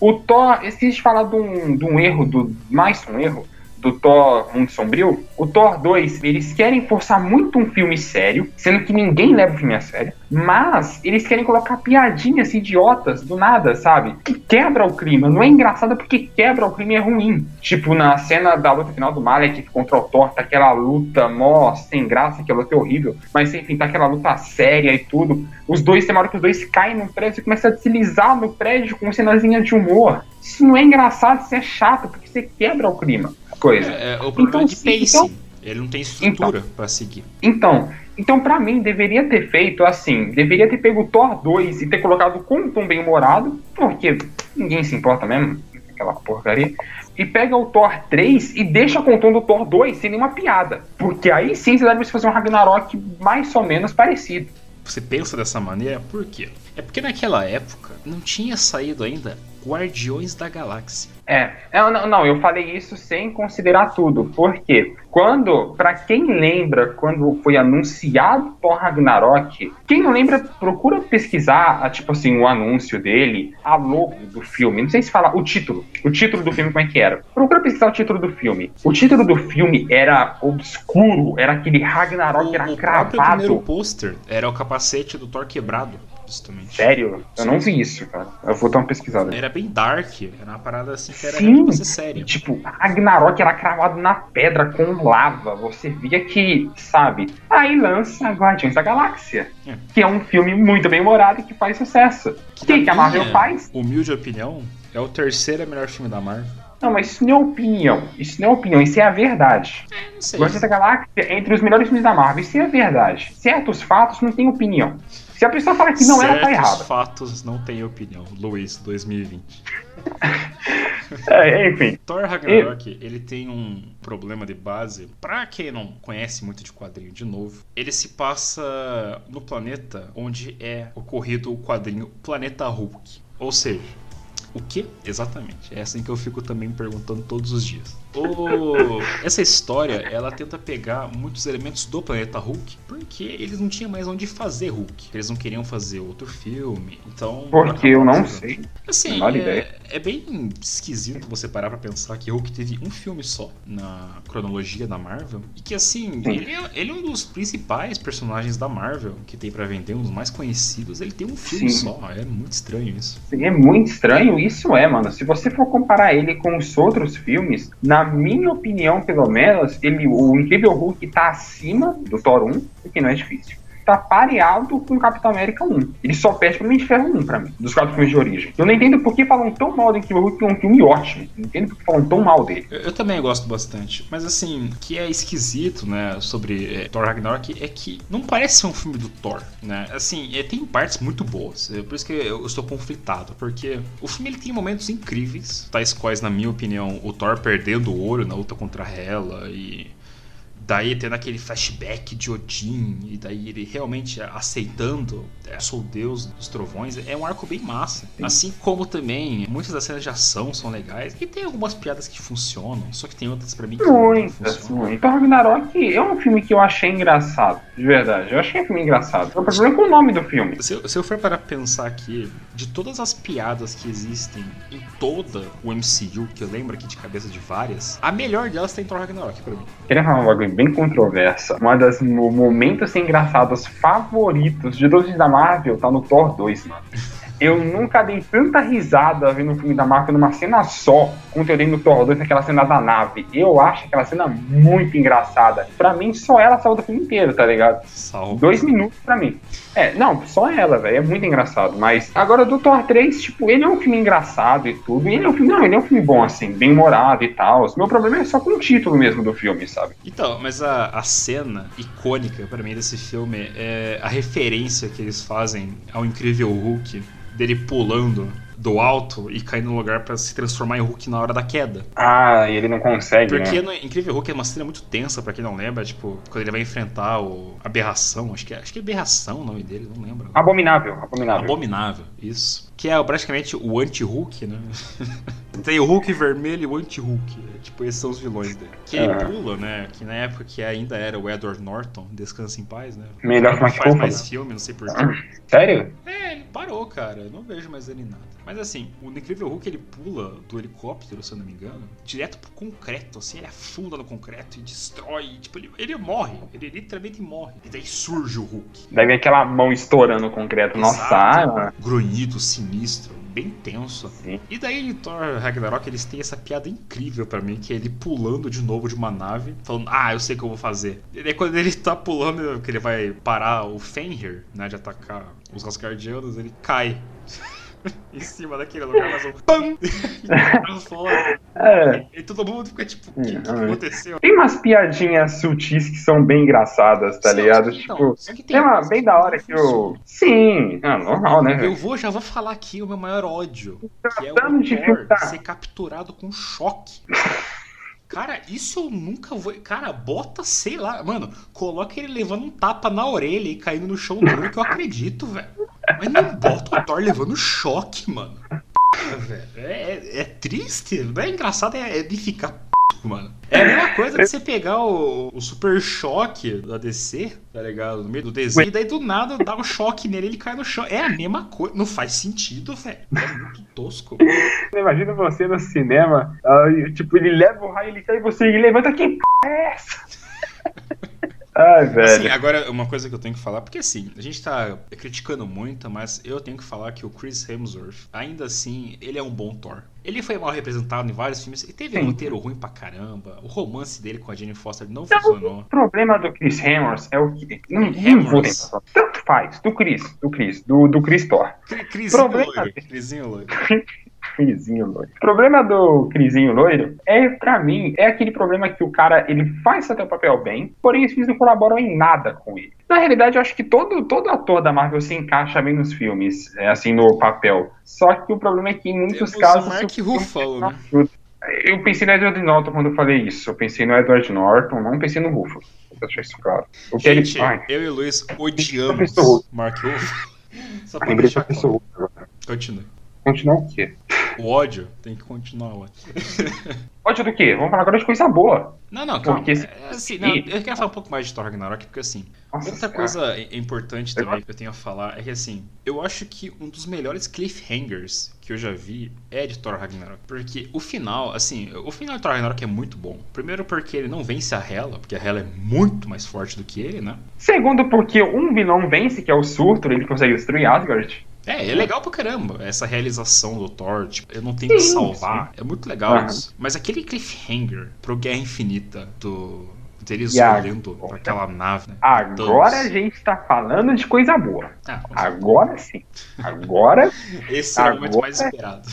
O Thor, esqueci de falar de um, de um erro, do, mais um erro, do Thor Mundo Sombrio, o Thor 2, eles querem forçar muito um filme sério, sendo que ninguém leva o filme a sério, mas eles querem colocar piadinhas idiotas do nada, sabe? Que quebra o clima. Não é engraçado porque quebra o clima e é ruim. Tipo, na cena da luta final do Malek contra o Thor, tá aquela luta mó sem graça, que a luta é horrível, mas enfim, tá aquela luta séria e tudo. Os dois, tem uma hora que os dois caem no prédio e começam a deslizar no prédio com cenazinha de humor. Isso não é engraçado, isso é chato, porque você quebra o clima coisa. É, é o problema então, é de pacing. Então, ele não tem estrutura então, para seguir. Então, então para mim deveria ter feito assim, deveria ter pego o Thor 2 e ter colocado com um tom bem humorado, porque ninguém se importa mesmo, aquela porcaria. E pega o Thor 3 e deixa com o tom do Thor 2 sem nenhuma piada. Porque aí sim você deve fazer um Ragnarok mais ou menos parecido. Você pensa dessa maneira, por quê? É porque naquela época não tinha saído ainda Guardiões da Galáxia. É, é não, não, eu falei isso sem considerar tudo, porque quando, para quem lembra, quando foi anunciado Thor Ragnarok, quem não lembra, procura pesquisar, tipo assim, o anúncio dele, a logo do filme, não sei se fala o título, o título do filme como é que era. Procura pesquisar o título do filme. O título do filme era obscuro, era aquele Ragnarok, o, era o cravado. O primeiro pôster era o capacete do Thor quebrado justamente. Sério? Eu não vi isso, cara. Eu vou dar uma pesquisada. Era bem dark, era uma parada assim que era Sim, pra ser sério. Tipo, Ragnarok era cravado na pedra com lava. Você via que, sabe? Aí lança Guardiões da Galáxia, é. que é um filme muito bem humorado e que faz sucesso. O que, que a Marvel faz? Humilde opinião, é o terceiro melhor filme da Marvel. Não, mas isso não é opinião. Isso não é opinião, isso é a verdade. É, não sei. Guardiões da Galáxia é entre os melhores filmes da Marvel. Isso é a verdade. Certos fatos não tem opinião. Se a pessoa fala que não, Certos ela tá errada. fatos não têm opinião. Luiz, 2020. é, enfim. Thor Ragnarok, ele tem um problema de base. Pra quem não conhece muito de quadrinho, de novo, ele se passa no planeta onde é ocorrido o quadrinho Planeta Hulk. Ou seja, o que exatamente? É assim que eu fico também me perguntando todos os dias. O... Essa história, ela tenta pegar muitos elementos do planeta Hulk, porque eles não tinham mais onde fazer Hulk. Eles não queriam fazer outro filme, então... Porque eu não sei. Assim, é, é, bem esquisito você parar pra pensar que Hulk teve um filme só na cronologia da Marvel, e que assim, ele é, ele é, um dos principais personagens da Marvel, que tem para vender, um dos mais conhecidos, ele tem um filme Sim. só, é muito estranho isso. Sim, é muito estranho, isso é, mano. Se você for comparar ele com os outros filmes, na na minha opinião, pelo menos, ele, o Incrível Hulk tá acima do Thor 1, o que não é difícil tá pareado com o Capitão América 1. Ele só perde pro Homem de Ferro 1 pra mim, dos quatro filmes de origem. Eu não entendo por que falam tão mal do Incrível Hulk, que é um filme ótimo. Não entendo por que falam tão mal dele. Eu, eu também gosto bastante. Mas assim, o que é esquisito, né, sobre é, Thor Ragnarok é que não parece ser um filme do Thor, né? Assim, é, tem partes muito boas. É por isso que eu, estou conflitado. Porque o filme ele tem momentos incríveis, tais quais, na minha opinião, o Thor perdendo o olho na luta contra ela e daí tendo aquele flashback de Odin, e daí ele realmente aceitando, é, sou o deus dos trovões, é um arco bem massa. Sim. Assim como também muitas das cenas de ação são legais, e tem algumas piadas que funcionam, só que tem outras para mim que muitas, não funcionam. Então, Ragnarok é um filme que eu achei engraçado, de verdade. Eu achei um filme engraçado. O problema é com o nome do filme. Se, se eu for para pensar aqui, de todas as piadas que existem em toda o MCU, que eu lembro aqui de cabeça de várias, a melhor delas tem Thor Ragnarok pra mim. Queria falar um bagulho bem controversa. Uma das momentos engraçados favoritos de todos da Marvel tá no Thor 2, mano. Eu nunca dei tanta risada vendo um filme da Marvel numa cena só, quanto eu dei no Thor 2 naquela cena da nave. Eu acho aquela cena muito engraçada. Pra mim, só ela salva o filme inteiro, tá ligado? Salve. Dois minutos pra mim. É, não, só ela, velho. É muito engraçado. Mas agora do Thor 3, tipo, ele é um filme engraçado e tudo. E ele é um filme, não, ele é um filme bom, assim, bem humorado e tal. Meu problema é só com o título mesmo do filme, sabe? Então, mas a, a cena icônica para mim desse filme é a referência que eles fazem ao incrível Hulk dele pulando do alto e cair no lugar para se transformar em Hulk na hora da queda. Ah, e ele não consegue, Porque né? no Incrível Hulk é uma cena muito tensa, para quem não lembra, tipo, quando ele vai enfrentar o Aberração, acho que é, acho que é Aberração o nome dele, não lembro. Abominável, Abominável. Abominável, isso. Que é praticamente o anti-Hulk, né? Tem o Hulk vermelho e o anti-Hulk. É, tipo, esses são os vilões dele. Que ele pula, né? Que na época que ainda era o Edward Norton, Descansa em Paz, né? Melhor que faz mais filme, não sei porquê. Sério? É, ele parou, cara. Eu não vejo mais ele em nada. Mas assim, o Incrível Hulk ele pula do helicóptero, se eu não me engano, direto pro concreto, assim, ele afunda no concreto e destrói. Tipo, ele, ele morre, ele literalmente morre. E daí surge o Hulk. Daí vem aquela mão estourando o concreto. Exato, Nossa, ah, grunhido, sinistro bem tenso. Sim. E daí em Thor Ragnarok eles têm essa piada incrível para mim, que é ele pulando de novo de uma nave, falando, ah, eu sei o que eu vou fazer. E daí quando ele tá pulando, que ele vai parar o Fenrir, né, de atacar os Asgardianos, ele cai. em cima daquele lugar, mas um PAM! É. E, e, todo mundo fica tipo, o que, que, aconteceu? Tem umas piadinhas sutis que são bem engraçadas, tá Sim, ligado? Tipo, tem, tem uma bem da hora que eu. Sim, é normal, né? Eu vou, já vou falar aqui o meu maior ódio. Que é o Thor ser capturado com choque. Cara, isso eu nunca vou. Cara, bota, sei lá. Mano, coloca ele levando um tapa na orelha e caindo no chão duro que eu acredito, velho. Mas não bota o Thor levando choque, mano. É, é, é, triste, não é engraçado, é, é de ficar mano. É a mesma coisa que você pegar o, o super choque da DC, tá ligado? No meio do desenho, e daí do nada dá um choque nele ele cai no chão. É a mesma coisa. Não faz sentido, velho. É muito tosco. Imagina você no cinema, uh, tipo, ele leva o raio, ele cai e você levanta, que p é essa? Ai, velho. Assim, agora, uma coisa que eu tenho que falar, porque assim, a gente tá criticando muito, mas eu tenho que falar que o Chris Hemsworth, ainda assim, ele é um bom Thor. Ele foi mal representado em vários filmes e teve Sim. um roteiro ruim pra caramba. O romance dele com a Jenny Foster não então, funcionou. O problema do Chris Hemsworth é o que. Não, não vou Tanto faz, do Chris, do Chris, do, do Chris Thor. Crisinho problema... loiro. Crisinho loiro. Crisinho loiro. O problema do Crisinho loiro é, pra mim, é aquele problema que o cara ele faz até o papel bem, porém os filmes não colaboram em nada com ele. Na realidade, eu acho que todo, todo ator da Marvel se encaixa bem nos filmes, é, assim, no papel. Só que o problema é que em muitos Temos casos. O Mark Ruffalo, né? Eu pensei no Edward Norton quando eu falei isso. Eu pensei no Edward Norton, não pensei no Ruffalo. Vou deixar isso claro. O que Gente, ele... eu e o Luiz odiamos Mark Ruffalo. Só pra deixar claro. Continue. Continuar o quê? O ódio tem que continuar lá. ódio do quê? Vamos falar agora de coisa boa. Não, não, calma. Porque, é, assim, não, eu quero falar um pouco mais de Thor Ragnarok, porque assim, Nossa, outra coisa importante também que eu tenho a falar é que assim, eu acho que um dos melhores cliffhangers que eu já vi é de Thor Ragnarok. Porque o final, assim, o final de Thor Ragnarok é muito bom. Primeiro porque ele não vence a Hela, porque a Hela é muito mais forte do que ele, né? Segundo porque um vilão vence, que é o Surtur, ele consegue destruir Asgard. É, é legal pra caramba essa realização do Thor. Tipo, eu não tenho que salvar. Sim. É muito legal uhum. isso. Mas aquele cliffhanger pro Guerra Infinita do deles olhando para aquela nave. Né? Agora a gente tá falando de coisa boa. Ah, agora sim. Agora. Esse é o momento mais esperado.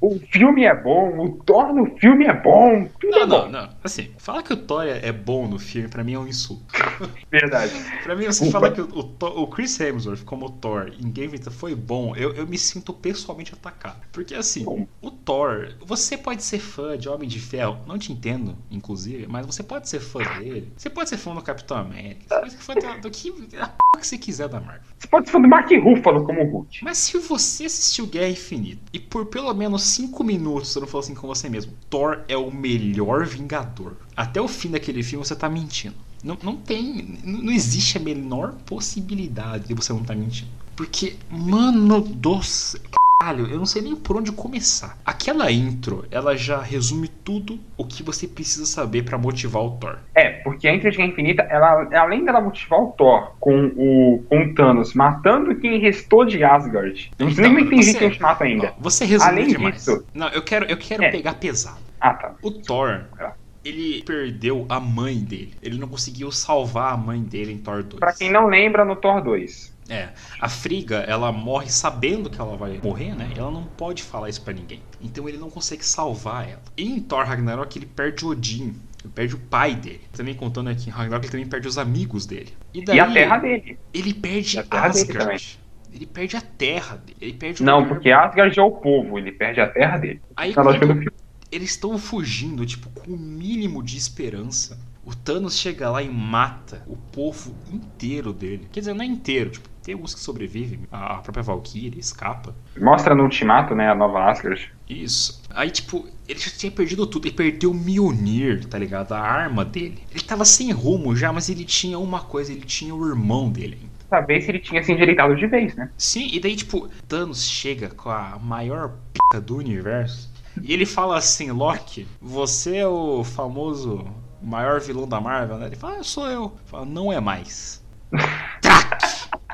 O filme é bom, o Thor no filme é bom. Tudo não, é não, bom. não. Assim, falar que o Thor é bom no filme, pra mim é um insulto. Verdade. pra mim, você falar que o, o, o, Chris Hemsworth como Thor em Game foi bom, eu, eu me sinto pessoalmente atacado. Porque assim, bom. o Thor, você pode ser fã de Homem de Ferro, não te entendo, inclusive, mas você pode ser fã dele. Você pode ser fã do Capitão América. Você pode ser fã do, do que, da p que você quiser da Marvel. Você pode ser fã do Mark Ruffalo como Hulk. Mas se você assistiu Guerra Infinita e por pelo menos 5 minutos você não falou assim com você mesmo, Thor é o melhor Vingador. Até o fim daquele filme você tá mentindo. Não, não tem. Não existe a menor possibilidade de você não estar tá mentindo. Porque, mano do céu. Caralho, eu não sei nem por onde começar. Aquela intro, ela já resume tudo o que você precisa saber para motivar o Thor. É, porque a Guerra Infinita, ela, além dela motivar o Thor com o, com o Thanos matando quem restou de Asgard. Não então, nem tem gente que a gente mata ainda. Você resumiu além demais. Disso, não, eu quero, eu quero é. pegar pesado. Ah, tá. O Thor, é ele perdeu a mãe dele. Ele não conseguiu salvar a mãe dele em Thor 2. Pra quem não lembra, no Thor 2. É, a Friga, ela morre sabendo que ela vai morrer, né? Ela não pode falar isso para ninguém. Então ele não consegue salvar ela. E em Thor Ragnarok ele perde Odin, ele perde o pai dele. Também contando aqui em Ragnarok ele também perde os amigos dele. E, daí, e a terra dele. Ele perde Asgard. Ele perde a terra dele. Ele perde Não, porque Asgard é o povo, ele perde a terra dele. Aí tá quando eles estão fugindo, tipo, com o mínimo de esperança. O Thanos chega lá e mata o povo inteiro dele. Quer dizer, não é inteiro, tipo, tem alguns que sobrevivem. A própria Valkyrie escapa. Mostra no Ultimato, né? A nova Asgard. Isso. Aí, tipo, ele já tinha perdido tudo. Ele perdeu o Mjolnir, tá ligado? A arma dele. Ele tava sem rumo já, mas ele tinha uma coisa. Ele tinha o irmão dele. Saber se ele tinha se endireitado de vez, né? Sim, e daí, tipo, Thanos chega com a maior p do universo. E ele fala assim, Loki, você é o famoso maior vilão da Marvel, né? Ele fala, ah, sou eu. Fala, não é mais.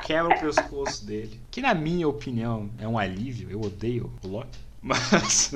Quebra o pescoço dele. Que na minha opinião é um alívio. Eu odeio o Loki. Mas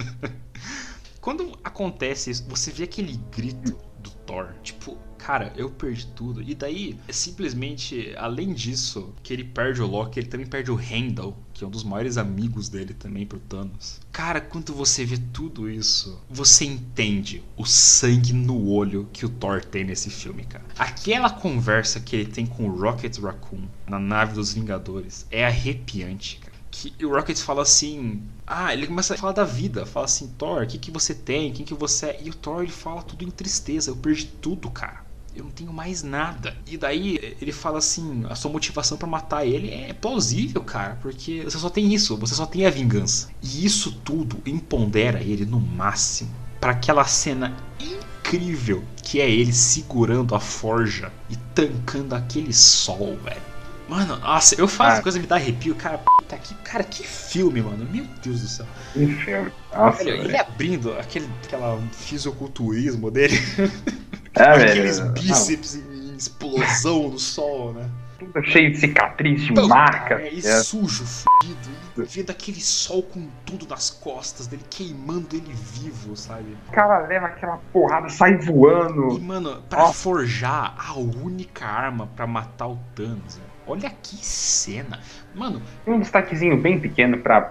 quando acontece isso, você vê aquele grito do Thor, tipo, cara, eu perdi tudo. E daí, é simplesmente, além disso, que ele perde o Loki, ele também perde o Heimdall, que é um dos maiores amigos dele também pro Thanos. Cara, quando você vê tudo isso, você entende o sangue no olho que o Thor tem nesse filme, cara. Aquela conversa que ele tem com o Rocket Raccoon na nave dos Vingadores é arrepiante, cara que o Rocket fala assim. Ah, ele começa a falar da vida. Fala assim, Thor, o que, que você tem? Quem que você é? E o Thor ele fala tudo em tristeza. Eu perdi tudo, cara eu não tenho mais nada. E daí ele fala assim: a sua motivação para matar ele é plausível, cara, porque você só tem isso, você só tem a vingança. E isso tudo empodera ele no máximo para aquela cena incrível que é ele segurando a forja e tancando aquele sol, velho. Mano, nossa, eu faço coisa me dá arrepio, cara. Puta, que, cara, que filme, mano. Meu Deus do céu. Que filme. Nossa, Olha, ele abrindo aquele aquela fisiculturismo dele. É, Aqueles velho. bíceps em explosão no sol, né? Tudo cheio de cicatriz, de Pô, marca. É, e é. sujo, fudido. E vendo aquele sol com tudo nas costas dele, queimando ele vivo, sabe? O cara leva aquela porrada, sai voando. E, mano, pra Nossa. forjar a única arma para matar o Thanos, velho. Olha que cena. Mano. Um destaquezinho bem pequeno para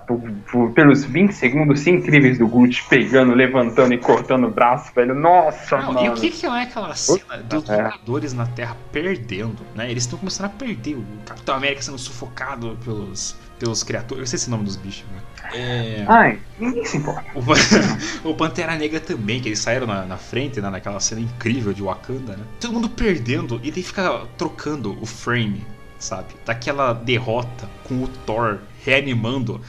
pelos 20 segundos incríveis do Groot pegando, levantando e cortando o braço, velho. Nossa, Não, mano. E o que, que é aquela cena dos é. Vingadores na Terra perdendo, né? Eles estão começando a perder. O Capitão América sendo sufocado pelos, pelos criaturas. Eu sei esse nome dos bichos, né? É... Ai, ninguém se importa. O, Pantera Negra também, que eles saíram na, na frente, né, naquela cena incrível de Wakanda, né? Todo mundo perdendo e daí fica trocando o frame sabe? Daquela derrota com o Thor reanimando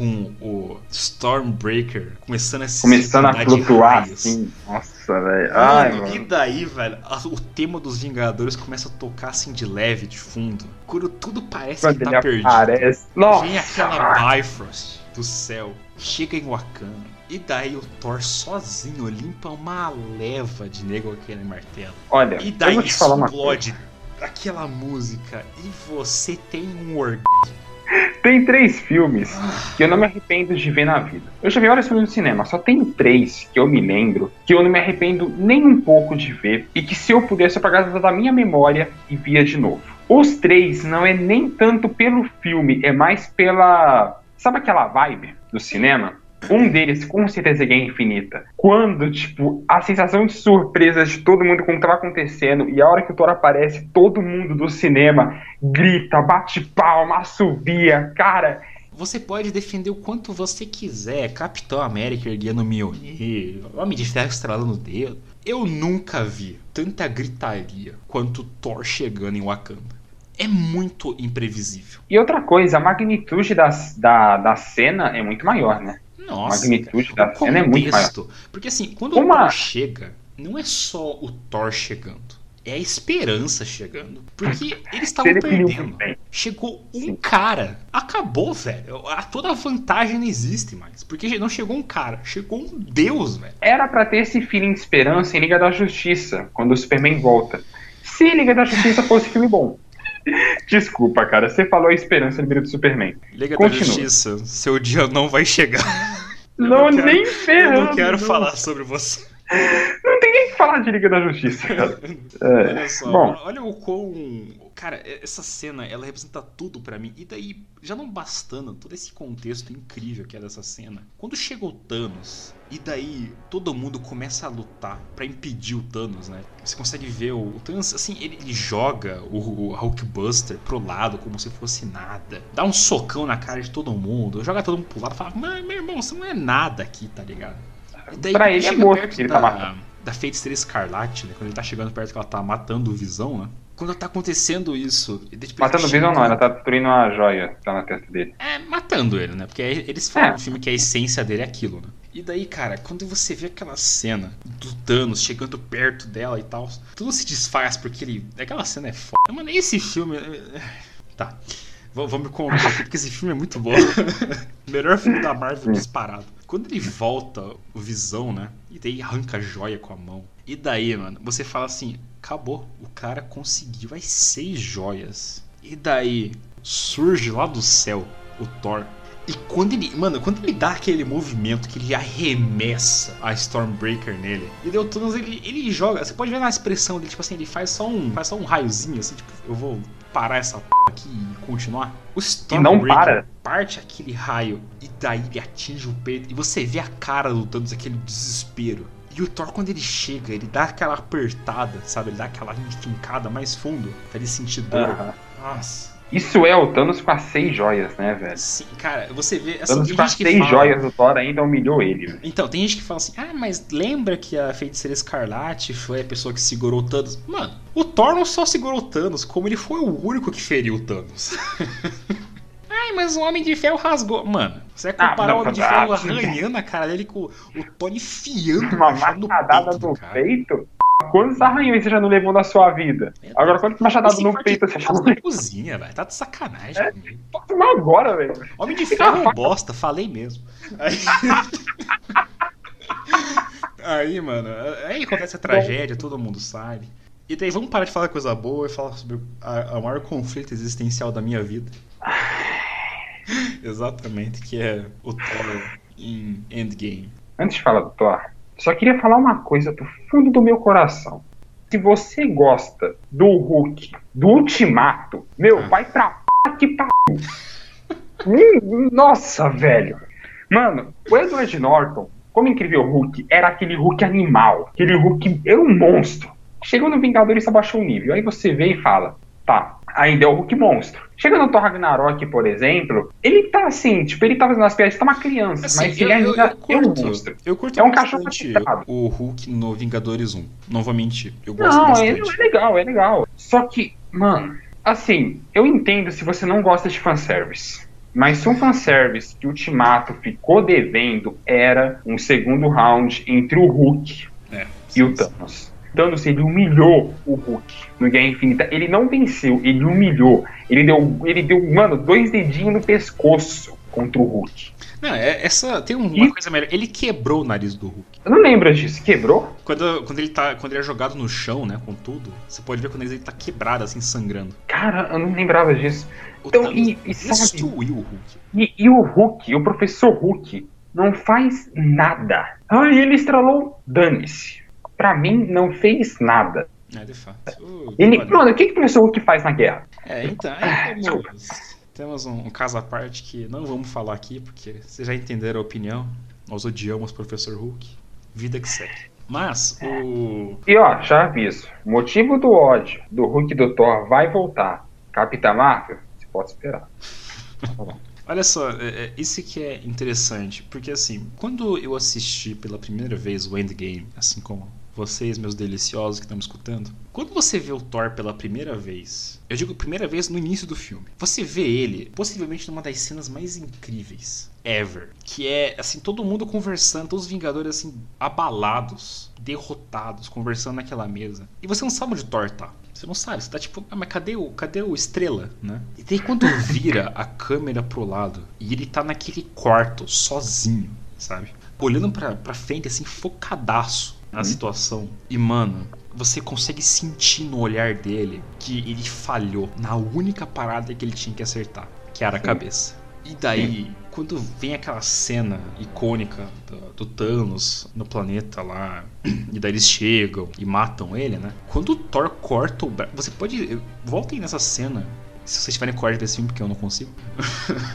com o Stormbreaker começando a se Começando a flutuar, assim. Nossa, velho. Ai, mano. E daí, velho, o tema dos Vingadores começa a tocar assim de leve, de fundo. Quando tudo parece Quando que tá perdido. Aparece. Nossa. Vem aquela Bifrost do céu. Chega em Wakanda. E daí o Thor sozinho limpa uma leva de nego aquele martelo. Olha, e daí explode aquela música e você tem um orgasmo. Tem três filmes que eu não me arrependo de ver na vida. Eu já vi vários filmes no cinema, só tem três que eu me lembro que eu não me arrependo nem um pouco de ver e que se eu pudesse apagar da minha memória e via de novo. Os três não é nem tanto pelo filme, é mais pela. Sabe aquela vibe do cinema? Um deles, com certeza, é Infinita. Quando, tipo, a sensação de surpresa de todo mundo com o que tava acontecendo, e a hora que o Thor aparece, todo mundo do cinema grita, bate palma, assovia, cara. Você pode defender o quanto você quiser, Capitão América erguendo Mjolnir, Homem de Ferro estralando o dedo. Eu nunca vi tanta gritaria quanto Thor chegando em Wakanda é muito imprevisível. E outra coisa, a magnitude da, da, da cena é muito maior, né? Nossa, a magnitude da cena é muito maior. Porque assim, quando Uma... o Thor chega, não é só o Thor chegando. É a esperança chegando. Porque eles estavam perdendo. Chegou um Sim. cara. Acabou, velho. A, toda a vantagem não existe mais. Porque não chegou um cara. Chegou um deus, velho. Era para ter esse feeling de esperança em Liga da Justiça. Quando o Superman volta. Se Liga da Justiça fosse filme bom. Desculpa, cara. Você falou a esperança no do Superman. Liga Continua. da Justiça, seu dia não vai chegar. Não, não nem ferrando. Eu não quero não. falar sobre você. Não tem nem que falar de Liga da Justiça, cara. É, olha só, bom. olha o quão Cara, essa cena, ela representa tudo para mim. E daí, já não bastando todo esse contexto incrível que é dessa cena, quando chega o Thanos, e daí todo mundo começa a lutar para impedir o Thanos, né? Você consegue ver o, o Thanos, assim, ele, ele joga o, o, Hulkbuster pro lado como se fosse nada. Dá um socão na cara de todo mundo, joga todo mundo pro lado e fala: Meu irmão, você não é nada aqui, tá ligado? E daí, pra ele é morto, ele tá da, matando. Da Feiticeira Escarlate, né? Quando ele tá chegando perto que ela tá matando o Visão, né? Quando tá acontecendo isso. Matando o Visão não, ela tá destruindo uma joia que tá na testa dele. É, matando ele, né? Porque eles falam é. no filme que a essência dele é aquilo, né? E daí, cara, quando você vê aquela cena do Thanos chegando perto dela e tal, tudo se desfaz porque ele. Aquela cena é foda. Mano, esse filme. Tá. Vamos me contar aqui, porque esse filme é muito bom. Melhor filme da Marvel disparado. Quando ele volta, o Visão, né? E daí arranca a joia com a mão. E daí, mano, você fala assim: acabou. O cara conseguiu as seis joias. E daí surge lá do céu o Thor. E quando ele, mano, quando ele dá aquele movimento que ele arremessa a Stormbreaker nele, e deu Thanos, ele, ele joga, você pode ver na expressão dele, tipo assim, ele faz só um, faz só um raiozinho assim, tipo, eu vou parar essa p aqui e continuar. O Stormbreaker parte aquele raio e daí ele atinge o peito e você vê a cara do Thanos, aquele desespero. E o Thor, quando ele chega, ele dá aquela apertada, sabe? Ele dá aquela enfincada mais fundo pra ele sentir dor. Uhum. Nossa. Isso é o Thanos com as seis joias, né, velho? Sim, cara, você vê. Assim, Thanos com as seis fala... joias do Thor ainda humilhou ele. Então, tem gente que fala assim: ah, mas lembra que a feiticeira Escarlate foi a pessoa que segurou o Thanos? Mano, o Thor não só segurou o Thanos, como ele foi o único que feriu o Thanos. Ai, mas o Homem de Ferro rasgou. Mano, você vai comparar ah, o Homem de Ferro arranhando a cara dele com o Tony enfiando uma machadada no peito? peito? Quantos arranhões você já não levou na sua vida? É, Agora, quantos machadadas no peito você já não levou? cozinha, velho. Tá de sacanagem é, comigo. agora, velho. Homem de Ferro é bosta, falei mesmo. Aí... aí, mano, aí acontece a tragédia, todo mundo sabe. E daí vamos parar de falar coisa boa e falar sobre a maior conflito existencial da minha vida. Exatamente, que é o Thor em Endgame. Antes de falar do Thor, só queria falar uma coisa do fundo do meu coração. Se você gosta do Hulk, do Ultimato, meu, ah. vai pra p que pariu. Nossa, velho. Mano, o Edward Norton, como incrível Hulk, era aquele Hulk animal. Aquele Hulk era um monstro. Chegou no Vingadores e abaixou o nível. Aí você vê e fala: tá, ainda é o Hulk monstro. Chega no Thor Ragnarok, por exemplo, ele tá assim, tipo, ele tá fazendo as piadas, tá uma criança, assim, mas ele ainda eu, eu curto, é um monstro. Eu curto é um cachorro o Hulk no Vingadores 1. Não vou mentir, eu gosto não, bastante. Não, é legal, é legal. Só que, mano, assim, eu entendo se você não gosta de fanservice. Mas se um fanservice que o Ultimato ficou devendo era um segundo round entre o Hulk é, e o Thanos. Thanos ele humilhou o Hulk no Guerra Infinita. Ele não venceu, ele humilhou. Ele deu, ele deu, mano, dois dedinhos no pescoço. contra o Hulk. Não, é, essa tem uma e... coisa melhor. Ele quebrou o nariz do Hulk. Eu não lembro disso. Quebrou? Quando, quando ele tá, quando ele é jogado no chão, né, com tudo, você pode ver quando ele tá quebrado assim sangrando. Cara, eu não lembrava disso. O então, e, e sabe, o Hulk. E, e o Hulk, o professor Hulk, não faz nada. Ah, ele estralou, dane-se. Pra mim, não fez nada. É, de fato. Uh, ele, mano, o que, que o professor Hulk faz na guerra? É, então, é, temos, temos um, um, caso à parte que não vamos falar aqui, porque vocês já entenderam a opinião. Nós odiamos o professor Hulk. Vida que segue. Mas o. E ó, já aviso: motivo do ódio do Hulk do Thor vai voltar. Capitã Marvel, você pode esperar. Tá Olha só, é, é, isso que é interessante, porque assim, quando eu assisti pela primeira vez o Endgame, assim como vocês, meus deliciosos que estão me escutando, quando você vê o Thor pela primeira vez, eu digo primeira vez no início do filme, você vê ele possivelmente numa das cenas mais incríveis ever, que é assim todo mundo conversando, todos os Vingadores assim abalados, derrotados, conversando naquela mesa, e você não sabe onde o Thor tá. Você não sabe, você tá tipo, ah, mas cadê o, cadê o estrela, né? E daí quando vira a câmera pro lado e ele tá naquele quarto sozinho, sabe? Olhando pra, pra frente, assim, focadaço na uhum. situação. E, mano, você consegue sentir no olhar dele que ele falhou na única parada que ele tinha que acertar, que era a cabeça. E daí, quando vem aquela cena icônica do, do, Thanos no planeta lá, e daí eles chegam e matam ele, né? Quando o Thor corta o braço. Você pode. Voltem nessa cena. Se vocês tiverem corte desse filme, porque eu não consigo.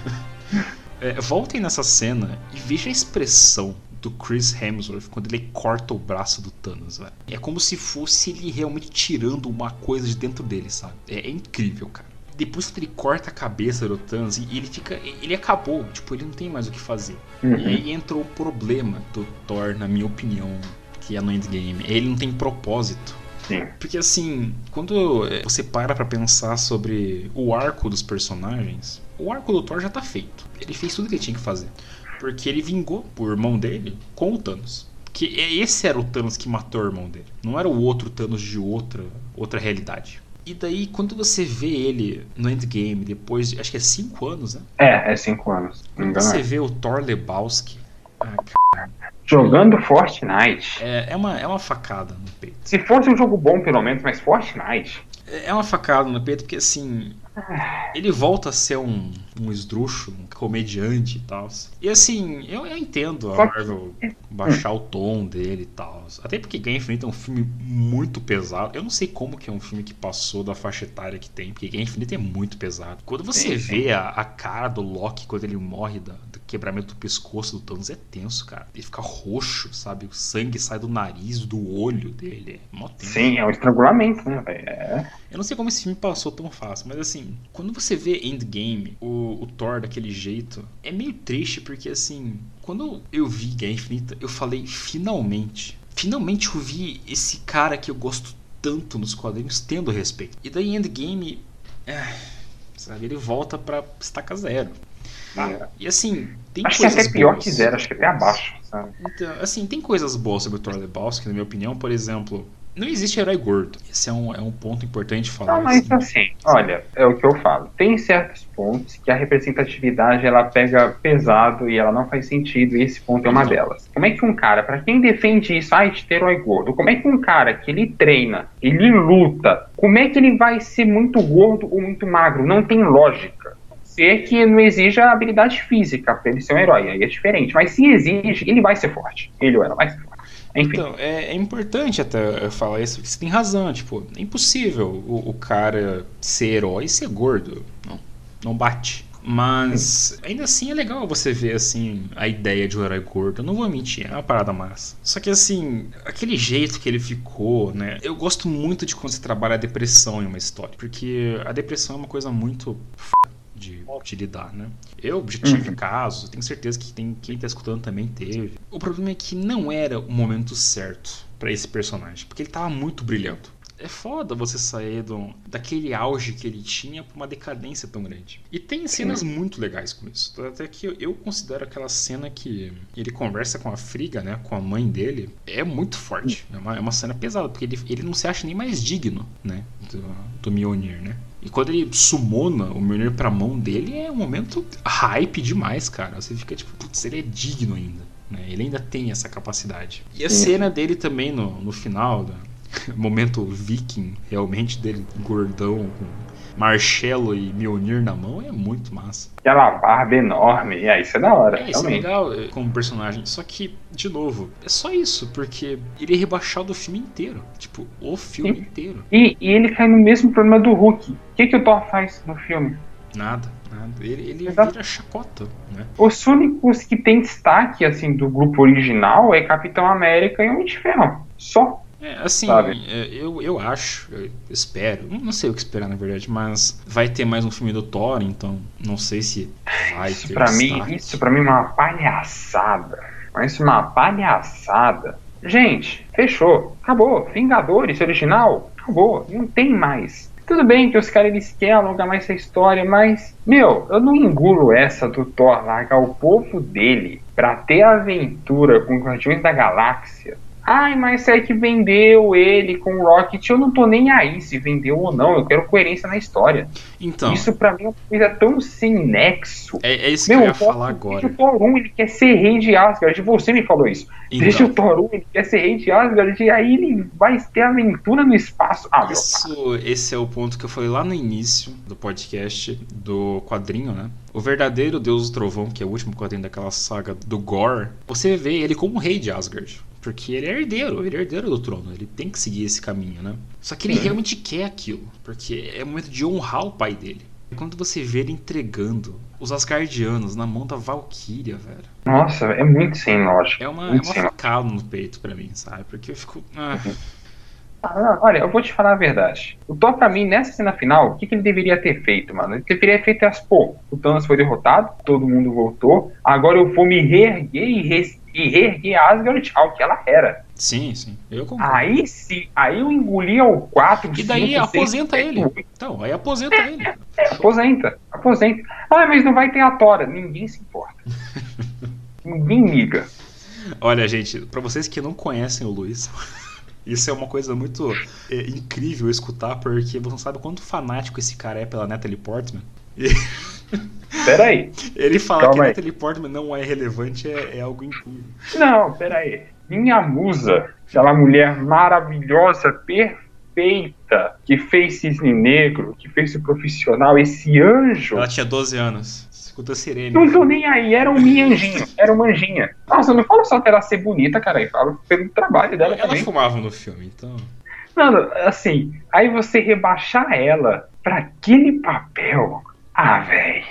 é, voltem nessa cena e vejam a expressão do Chris Hemsworth quando ele corta o braço do Thanos, velho. É como se fosse ele realmente tirando uma coisa de dentro dele, sabe? É, é incrível, cara depois que ele corta a cabeça do Thanos e ele fica. Ele acabou, tipo, ele não tem mais o que fazer. Uhum. E aí entrou o problema do Thor, na minha opinião, que é no endgame. Ele não tem propósito. Sim. Porque assim, quando você para pra pensar sobre o arco dos personagens, o arco do Thor já tá feito. Ele fez tudo que ele tinha que fazer. Porque ele vingou o irmão dele com o Thanos. Que esse era o Thanos que matou o irmão dele. Não era o outro Thanos de outra, outra realidade. E daí, quando você vê ele no endgame, depois de, acho que é 5 anos, né? É, é 5 anos. Quando você vê o Thor Lebowski. Ah, Jogando Fortnite. É, é, uma, é uma facada no peito. Se fosse um jogo bom, pelo menos, mas Fortnite. É uma facada no peito, porque assim. Ele volta a ser um, um esdrúxulo, um comediante e tal. E assim, eu, eu entendo a Marvel baixar o tom dele e tal. Até porque Game Infinite é um filme muito pesado. Eu não sei como que é um filme que passou da faixa etária que tem, porque Game Infinite é muito pesado. Quando você vê a, a, cara do Loki quando ele morre da, do quebramento do pescoço do Thanos, é tenso, cara. Ele fica roxo, sabe? O sangue sai do nariz, do olho dele. É mó tenso. Sim, é um estrangulamento, né, É. Eu não sei como esse filme passou tão fácil, mas assim, quando você vê Endgame, o, o Thor daquele jeito, é meio triste porque assim, quando eu vi Guerra Infinita, eu falei finalmente, finalmente eu vi esse cara que eu gosto tanto nos quadrinhos tendo respeito. E daí Endgame, é, sabe, ele volta pra estaca zero. Ah, e assim, tem acho coisas que é até pior boas. que zero, acho que até abaixo, sabe? Então, assim, tem coisas boas sobre o Thor Lebowski, na minha opinião, por exemplo, não existe herói gordo. Esse é um, é um ponto importante falar. Não, mas assim. olha, é o que eu falo. Tem certos pontos que a representatividade ela pega pesado e ela não faz sentido, e esse ponto é uma delas. Como é que um cara, para quem defende isso, ah, de ter herói gordo, como é que um cara que ele treina, ele luta, como é que ele vai ser muito gordo ou muito magro? Não tem lógica ser que não exija habilidade física para ele ser um herói, aí é diferente. Mas se exige, ele vai ser forte. Ele ou ela vai ser forte. Então, é, é, importante até falar isso, porque você tem razão, tipo, é impossível o, o cara ser herói e ser gordo. Não, não bate. Mas ainda assim é legal você ver assim a ideia de um herói gordo. Eu não vou mentir, é uma parada massa. Só que assim, aquele jeito que ele ficou, né? Eu gosto muito de quando você trabalha a depressão em uma história. Porque a depressão é uma coisa muito de, de lidar, né? Eu tive uhum. casos, tenho certeza que tem, quem tá escutando também teve. O problema é que não era o momento certo para esse personagem, porque ele tava muito brilhando. é foda você sair do, daquele auge que ele tinha pra uma decadência tão grande. E tem cenas Sim. muito legais com isso. Até que eu, eu, considero aquela cena que ele conversa com a Friga, né? Com a mãe dele. É muito forte. É uma, é uma cena pesada, porque ele, ele não se acha nem mais digno, né? Do, do Mjolnir, né? E quando ele sumona o Mjolnir pra mão dele, é um momento hype demais, cara. Você fica tipo, putz, ele é digno ainda. Né? Ele ainda tem essa capacidade. E a cena dele também no, no final, da, momento viking, realmente, dele gordão, com Marcelo e Mjolnir na mão, é muito massa. Aquela barba enorme, e aí isso é da hora. É, isso é legal eh, como personagem. Só que, de novo, é só isso, porque ele é rebaixado o filme inteiro. Tipo, o filme Sim. inteiro. E, e, ele cai no mesmo problema do Hulk. O que, que o Thor faz no filme? Nada. nada. Ele, ele vira chacota, né? Os únicos que tem destaque, assim, do grupo original é Capitão América e Homem de Ferro. Só. É, assim, é, eu, eu acho, eu espero, não sei o que esperar na verdade, mas vai ter mais um filme do Thor, então não sei se vai isso ter. Pra mim, isso pra mim é uma palhaçada. Mas uma palhaçada. Gente, fechou. Acabou. Vingadores original, acabou. Não tem mais. Tudo bem que os caras eles querem alongar mais essa história, mas, meu, eu não engulo essa do Thor largar o povo dele pra ter aventura com Guardiões da Galáxia Ai, mas é que vendeu ele com o Rocket. Eu não tô nem aí se vendeu ou não. Eu quero coerência na história. Então. Isso pra mim é uma coisa tão sem nexo. É, é isso Meu, que eu ia falar agora. O Thor 1 ele quer ser rei de Asgard. Você me falou isso. Então. Deixa o Thor 1 ele quer ser rei de Asgard. E aí ele vai ter aventura no espaço. Ah, isso, esse é o ponto que eu falei lá no início do podcast, do quadrinho, né? O verdadeiro Deus do Trovão, que é o último quadrinho daquela saga do Gore, você vê ele como rei de Asgard. Porque ele é herdeiro, ele é herdeiro do trono, ele tem que seguir esse caminho, né? Só que ele realmente quer aquilo, porque é o momento de honrar o pai dele. Quando você vê ele entregando os Asgardianos na mão da Valkyria, velho. Nossa, é muito sem lógica. É uma, é uma facada no peito para mim, sabe? Porque eu fico. Ah. Uhum. Ah, olha, eu vou te falar a verdade. O Thor, pra mim, nessa cena final, o que, que ele deveria ter feito, mano? Ele deveria ter feito as, pô, o Thanos foi derrotado, todo mundo voltou, agora eu vou me reerguer e e reerguer Asgard ao que ela era. Sim, sim. Eu concordo. Aí sim, aí eu engolia o 4, E daí 5, aposenta 6, ele. 8. Então, aí aposenta é, ele. É, aposenta, aposenta. Ah, mas não vai ter a Tora. Ninguém se importa. Ninguém liga. Olha, gente, para vocês que não conhecem o Luiz, isso é uma coisa muito é, incrível escutar, porque você não sabe quanto fanático esse cara é pela Natalie Portman. E... Peraí. Ele fala Calma que aí. Natalie Portman não é relevante, é, é algo incrível. Não, peraí. Minha musa, aquela mulher maravilhosa, perfeita, que fez Cisne Negro, que fez o profissional, esse anjo. Ela tinha 12 anos. Escuta a sirene. Não tô nem aí, era um anjinho, era uma anjinha. Nossa, não fala só ela ser bonita, cara, eu falo pelo trabalho dela ela também. Ela fumava no filme, então. Mano, assim, aí você rebaixar ela pra aquele papel. Ah, velho.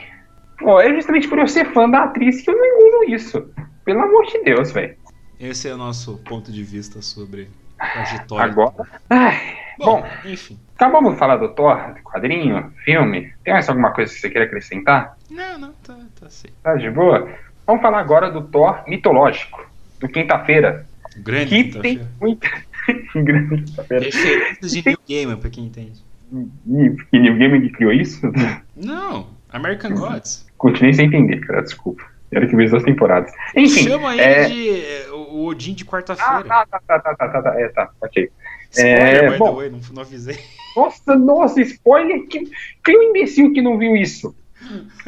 Pô, é justamente por eu ser fã da atriz que eu não engulo isso. Pelo amor de Deus, velho. Esse é o nosso ponto de vista sobre a trajetória. Agora. Ai, bom, bom, enfim. Acabamos de falar do Thor, quadrinho, filme. Tem mais alguma coisa que você queira acrescentar? Não, não, tá, tá assim. Tá de boa? Vamos falar agora do Thor mitológico, do quinta-feira. Grande que quinta tem muita. Grande quinta-feira. Referências de New Gamer, pra quem entende. Que New Gamer que criou isso? Não, American Gods. Continuei sem entender, cara, desculpa. Era que veio duas temporadas. Enfim. Chama ele é... de eh, o Odin de quarta-feira. Ah, tá, tá, tá, tá, tá, tá, é, tá, ok. Spoiler, é, bom, way, não, não avisei. Nossa, nossa, spoiler. Que, um imbecil que não viu isso.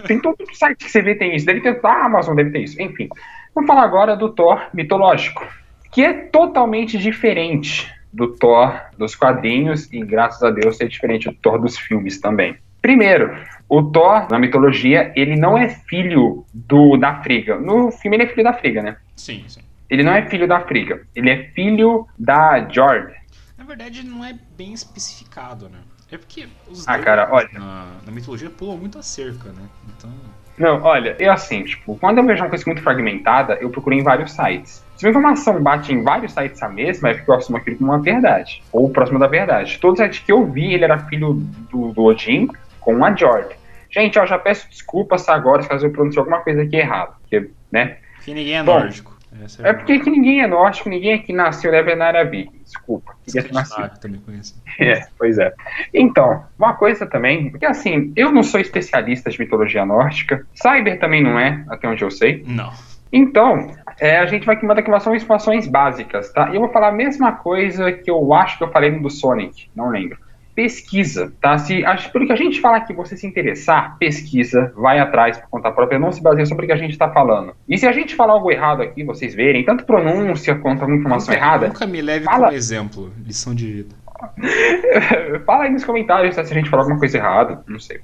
Tem todo site que você vê tem isso. Deve ter. Ah, Amazon deve ter isso. Enfim. Vamos falar agora do Thor mitológico. Que é totalmente diferente do Thor dos quadrinhos. E graças a Deus é diferente do Thor dos filmes também. Primeiro, o Thor, na mitologia, ele não é filho do da Friga. No filme ele é filho da Friga, né? Sim, sim. Ele não é filho da Friga. Ele é filho da Jord. Na verdade, não é bem especificado, né? É porque os ah, cara, olha. Na, na, mitologia pulam muito a cerca, né? Então. Não, olha, é assim, tipo, quando eu vejo uma coisa muito fragmentada, eu procurei em vários sites. Se uma informação bate em vários sites a mesma, é porque eu assumo aquilo como uma verdade. Ou próximo da verdade. Todo site que eu vi, ele era filho do, do Odin, com a Jord. Gente, eu já peço desculpas agora caso eu pronunciei alguma coisa aqui errado, porque, né? Que ninguém é Bom, nórdico. é, é porque aqui ninguém é nórdico, ninguém aqui nasceu na era viking. Desculpa. também conheci. É, pois é. Então, uma coisa também, porque assim, eu não sou especialista de mitologia nórdica, Cyber também não é, até onde eu sei. Não. Então, é, a gente vai mandar aqui umas informações básicas, tá? E eu vou falar a mesma coisa que eu acho que eu falei no do Sonic, não lembro pesquisa, tá? Se, pelo que a gente fala aqui, você se interessar, pesquisa, vai atrás por conta própria, não se baseia sobre o que a gente está falando. E se a gente falar algo errado aqui, vocês verem, tanto pronúncia quanto alguma informação nunca, errada. Nunca me leve fala... como exemplo, lição de vida. fala aí nos comentários tá, se a gente falar alguma coisa errada, não sei.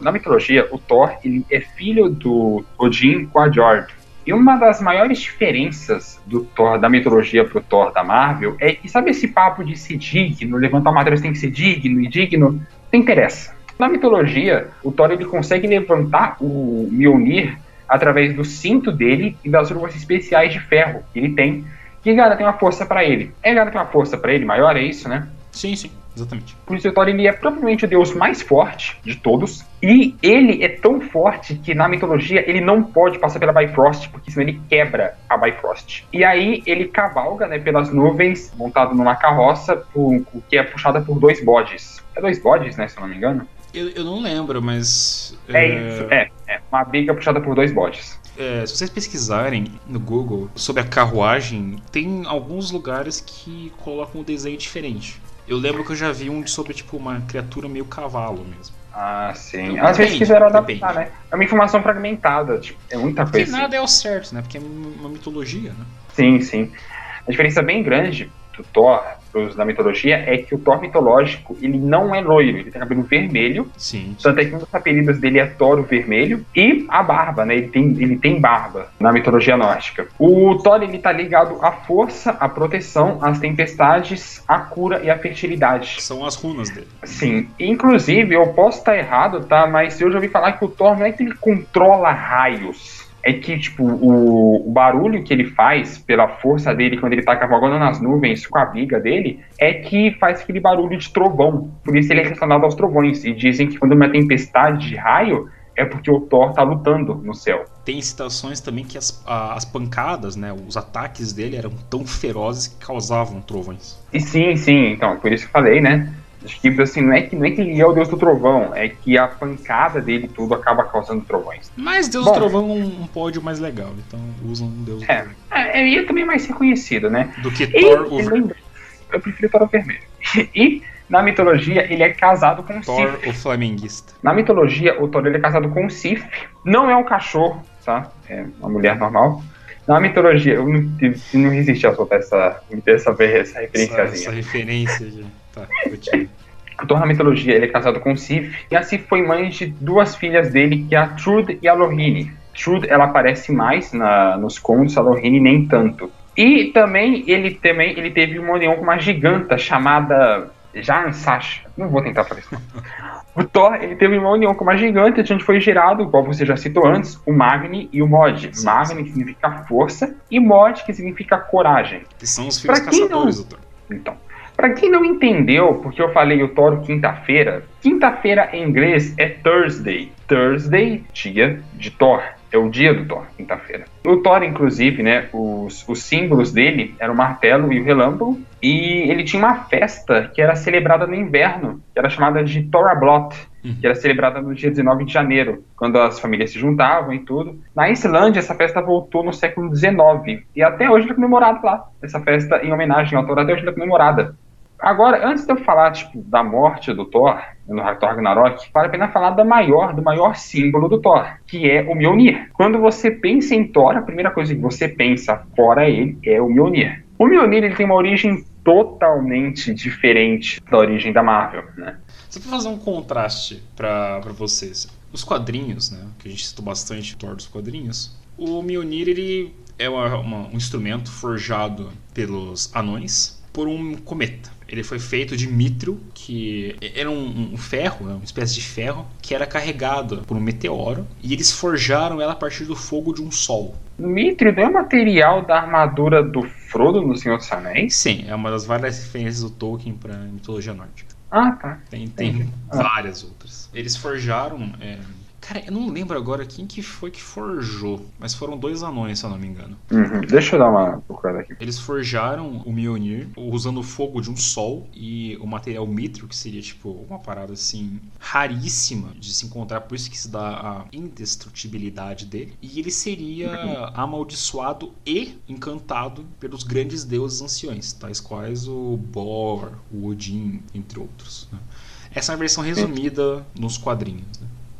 Na mitologia, o Thor ele é filho do Odin com a Jord. E uma das maiores diferenças do Thor, da mitologia pro Thor da Marvel é que, sabe esse papo de ser digno, levantar uma madeira tem que ser digno e digno? Não interessa. Na mitologia, o Thor ele consegue levantar o Mjolnir através do cinto dele e das luvas especiais de ferro que ele tem, que tem uma força para ele. É tem uma força para ele maior, é isso, né? Sim, sim. Exatamente. Por isso, o Thor ele é provavelmente o deus mais forte de todos. E ele é tão forte que na mitologia ele não pode passar pela Bifrost, porque senão ele quebra a Bifrost. E aí ele cavalga né, pelas nuvens, montado numa carroça, por, que é puxada por dois bodes. É dois bodes, né, se eu não me engano? Eu, eu não lembro, mas. É, é... isso, é. É uma biga puxada por dois bodes. É, se vocês pesquisarem no Google sobre a carruagem, tem alguns lugares que colocam um desenho diferente. Eu lembro que eu já vi um sobre, tipo, uma criatura meio cavalo mesmo. Ah, sim. Então, Às depende, vezes quiseram adaptar, depende. né? É uma informação fragmentada, tipo, é muita coisa. Porque nada é o certo, né? Porque é uma mitologia, né? Sim, sim. A diferença bem grande do Thor da mitologia é que o Thor mitológico, ele não é loiro, ele tem cabelo vermelho. Sim. Tanto é que um dos apelidos dele é Thor Vermelho. E a barba, né? Ele tem, ele tem barba na mitologia nórdica. O Thor, ele tá ligado à força, à proteção, às tempestades, à cura e à fertilidade. São as runas dele. Sim. Inclusive, eu posso estar errado, tá? Mas eu já ouvi falar que o Thor não é que ele controla raios é que, tipo, o, o, barulho que ele faz pela força dele quando ele tá cavalgando nas nuvens com a viga dele é que faz aquele barulho de trovão. Por isso ele é relacionado aos trovões. E dizem que quando uma tempestade de raio é porque o Thor tá lutando no céu. Tem citações também que as, as pancadas, né, os ataques dele eram tão ferozes que causavam trovões. E sim, sim, então, por isso que eu falei, né? Acho que assim, não é que, não é que ele é o deus do trovão, é que a pancada dele tudo acaba causando trovões. Mas Deus Bom, do Trovão é um, um pódio mais legal, então usam um Deus do é, Trovão. É, e é também mais reconhecido, né? Do que e, Thor o Vermelho. Eu prefiro Thor o Vermelho. E na mitologia ele é casado com Thor Sif. o Flamenguista. Na mitologia o Thor ele é casado com Sif. Não é um cachorro, tá? É uma mulher normal. Na mitologia, eu não, não resisti a soltar essa, essa, essa referênciazinha. Essa, essa referência, já. Tá, o Thor na mitologia ele é casado com Sif, e a Sif foi mãe de duas filhas dele, que é a Trude e a Lohine. Trude ela aparece mais na, nos contos, a Lohine nem tanto. E também ele também ele teve uma união com uma giganta chamada Jan Sasha. Não vou tentar falar isso. O Thor ele teve uma união com uma gigante, onde foi gerado, igual você já citou antes, o Magni e o Mod. Sim, Magni sim. significa força e Mod que significa coragem. Que são os filhos caçadores não... do Thor. Então, para quem não entendeu, porque eu falei o Toro quinta-feira, quinta-feira em inglês é Thursday. Thursday, dia de Thor. É o dia do Thor, quinta-feira. O Thor, inclusive, né, os, os símbolos dele eram o martelo e o relâmpago, e ele tinha uma festa que era celebrada no inverno, que era chamada de Thorablot, que era celebrada no dia 19 de janeiro, quando as famílias se juntavam e tudo. Na Islândia, essa festa voltou no século XIX, e até hoje é comemorada lá. Essa festa, em homenagem ao Thor, até hoje é comemorada. Agora, antes de eu falar tipo, da morte do Thor, no Thor Ragnarok, vale a pena falar da maior, do maior símbolo do Thor, que é o Mjolnir. Quando você pensa em Thor, a primeira coisa que você pensa fora ele é o Mjolnir. O Mjolnir ele tem uma origem totalmente diferente da origem da Marvel, né? Só para fazer um contraste para vocês, os quadrinhos, né, que a gente citou bastante Thor dos quadrinhos, o Mjolnir ele é uma, uma, um instrumento forjado pelos anões por um cometa. Ele foi feito de mitrio, que era um, um ferro, né, uma espécie de ferro, que era carregado por um meteoro, e eles forjaram ela a partir do fogo de um sol. Mitrio não é material da armadura do Frodo no Senhor dos Anéis? Sim, é uma das várias referências do Tolkien para mitologia nórdica. Ah, tá. Tem, tem ah. várias outras. Eles forjaram é, Cara, eu não lembro agora quem que foi que forjou, mas foram dois anões, se eu não me engano. Uhum. Deixa eu dar uma procurada aqui. Eles forjaram o Mjolnir usando o fogo de um sol e o material mithril, que seria tipo uma parada assim raríssima de se encontrar, por isso que se dá a indestrutibilidade dele. E ele seria amaldiçoado e encantado pelos grandes deuses anciões, tais quais o Bor, o Odin, entre outros. Né? Essa é a versão resumida nos quadrinhos.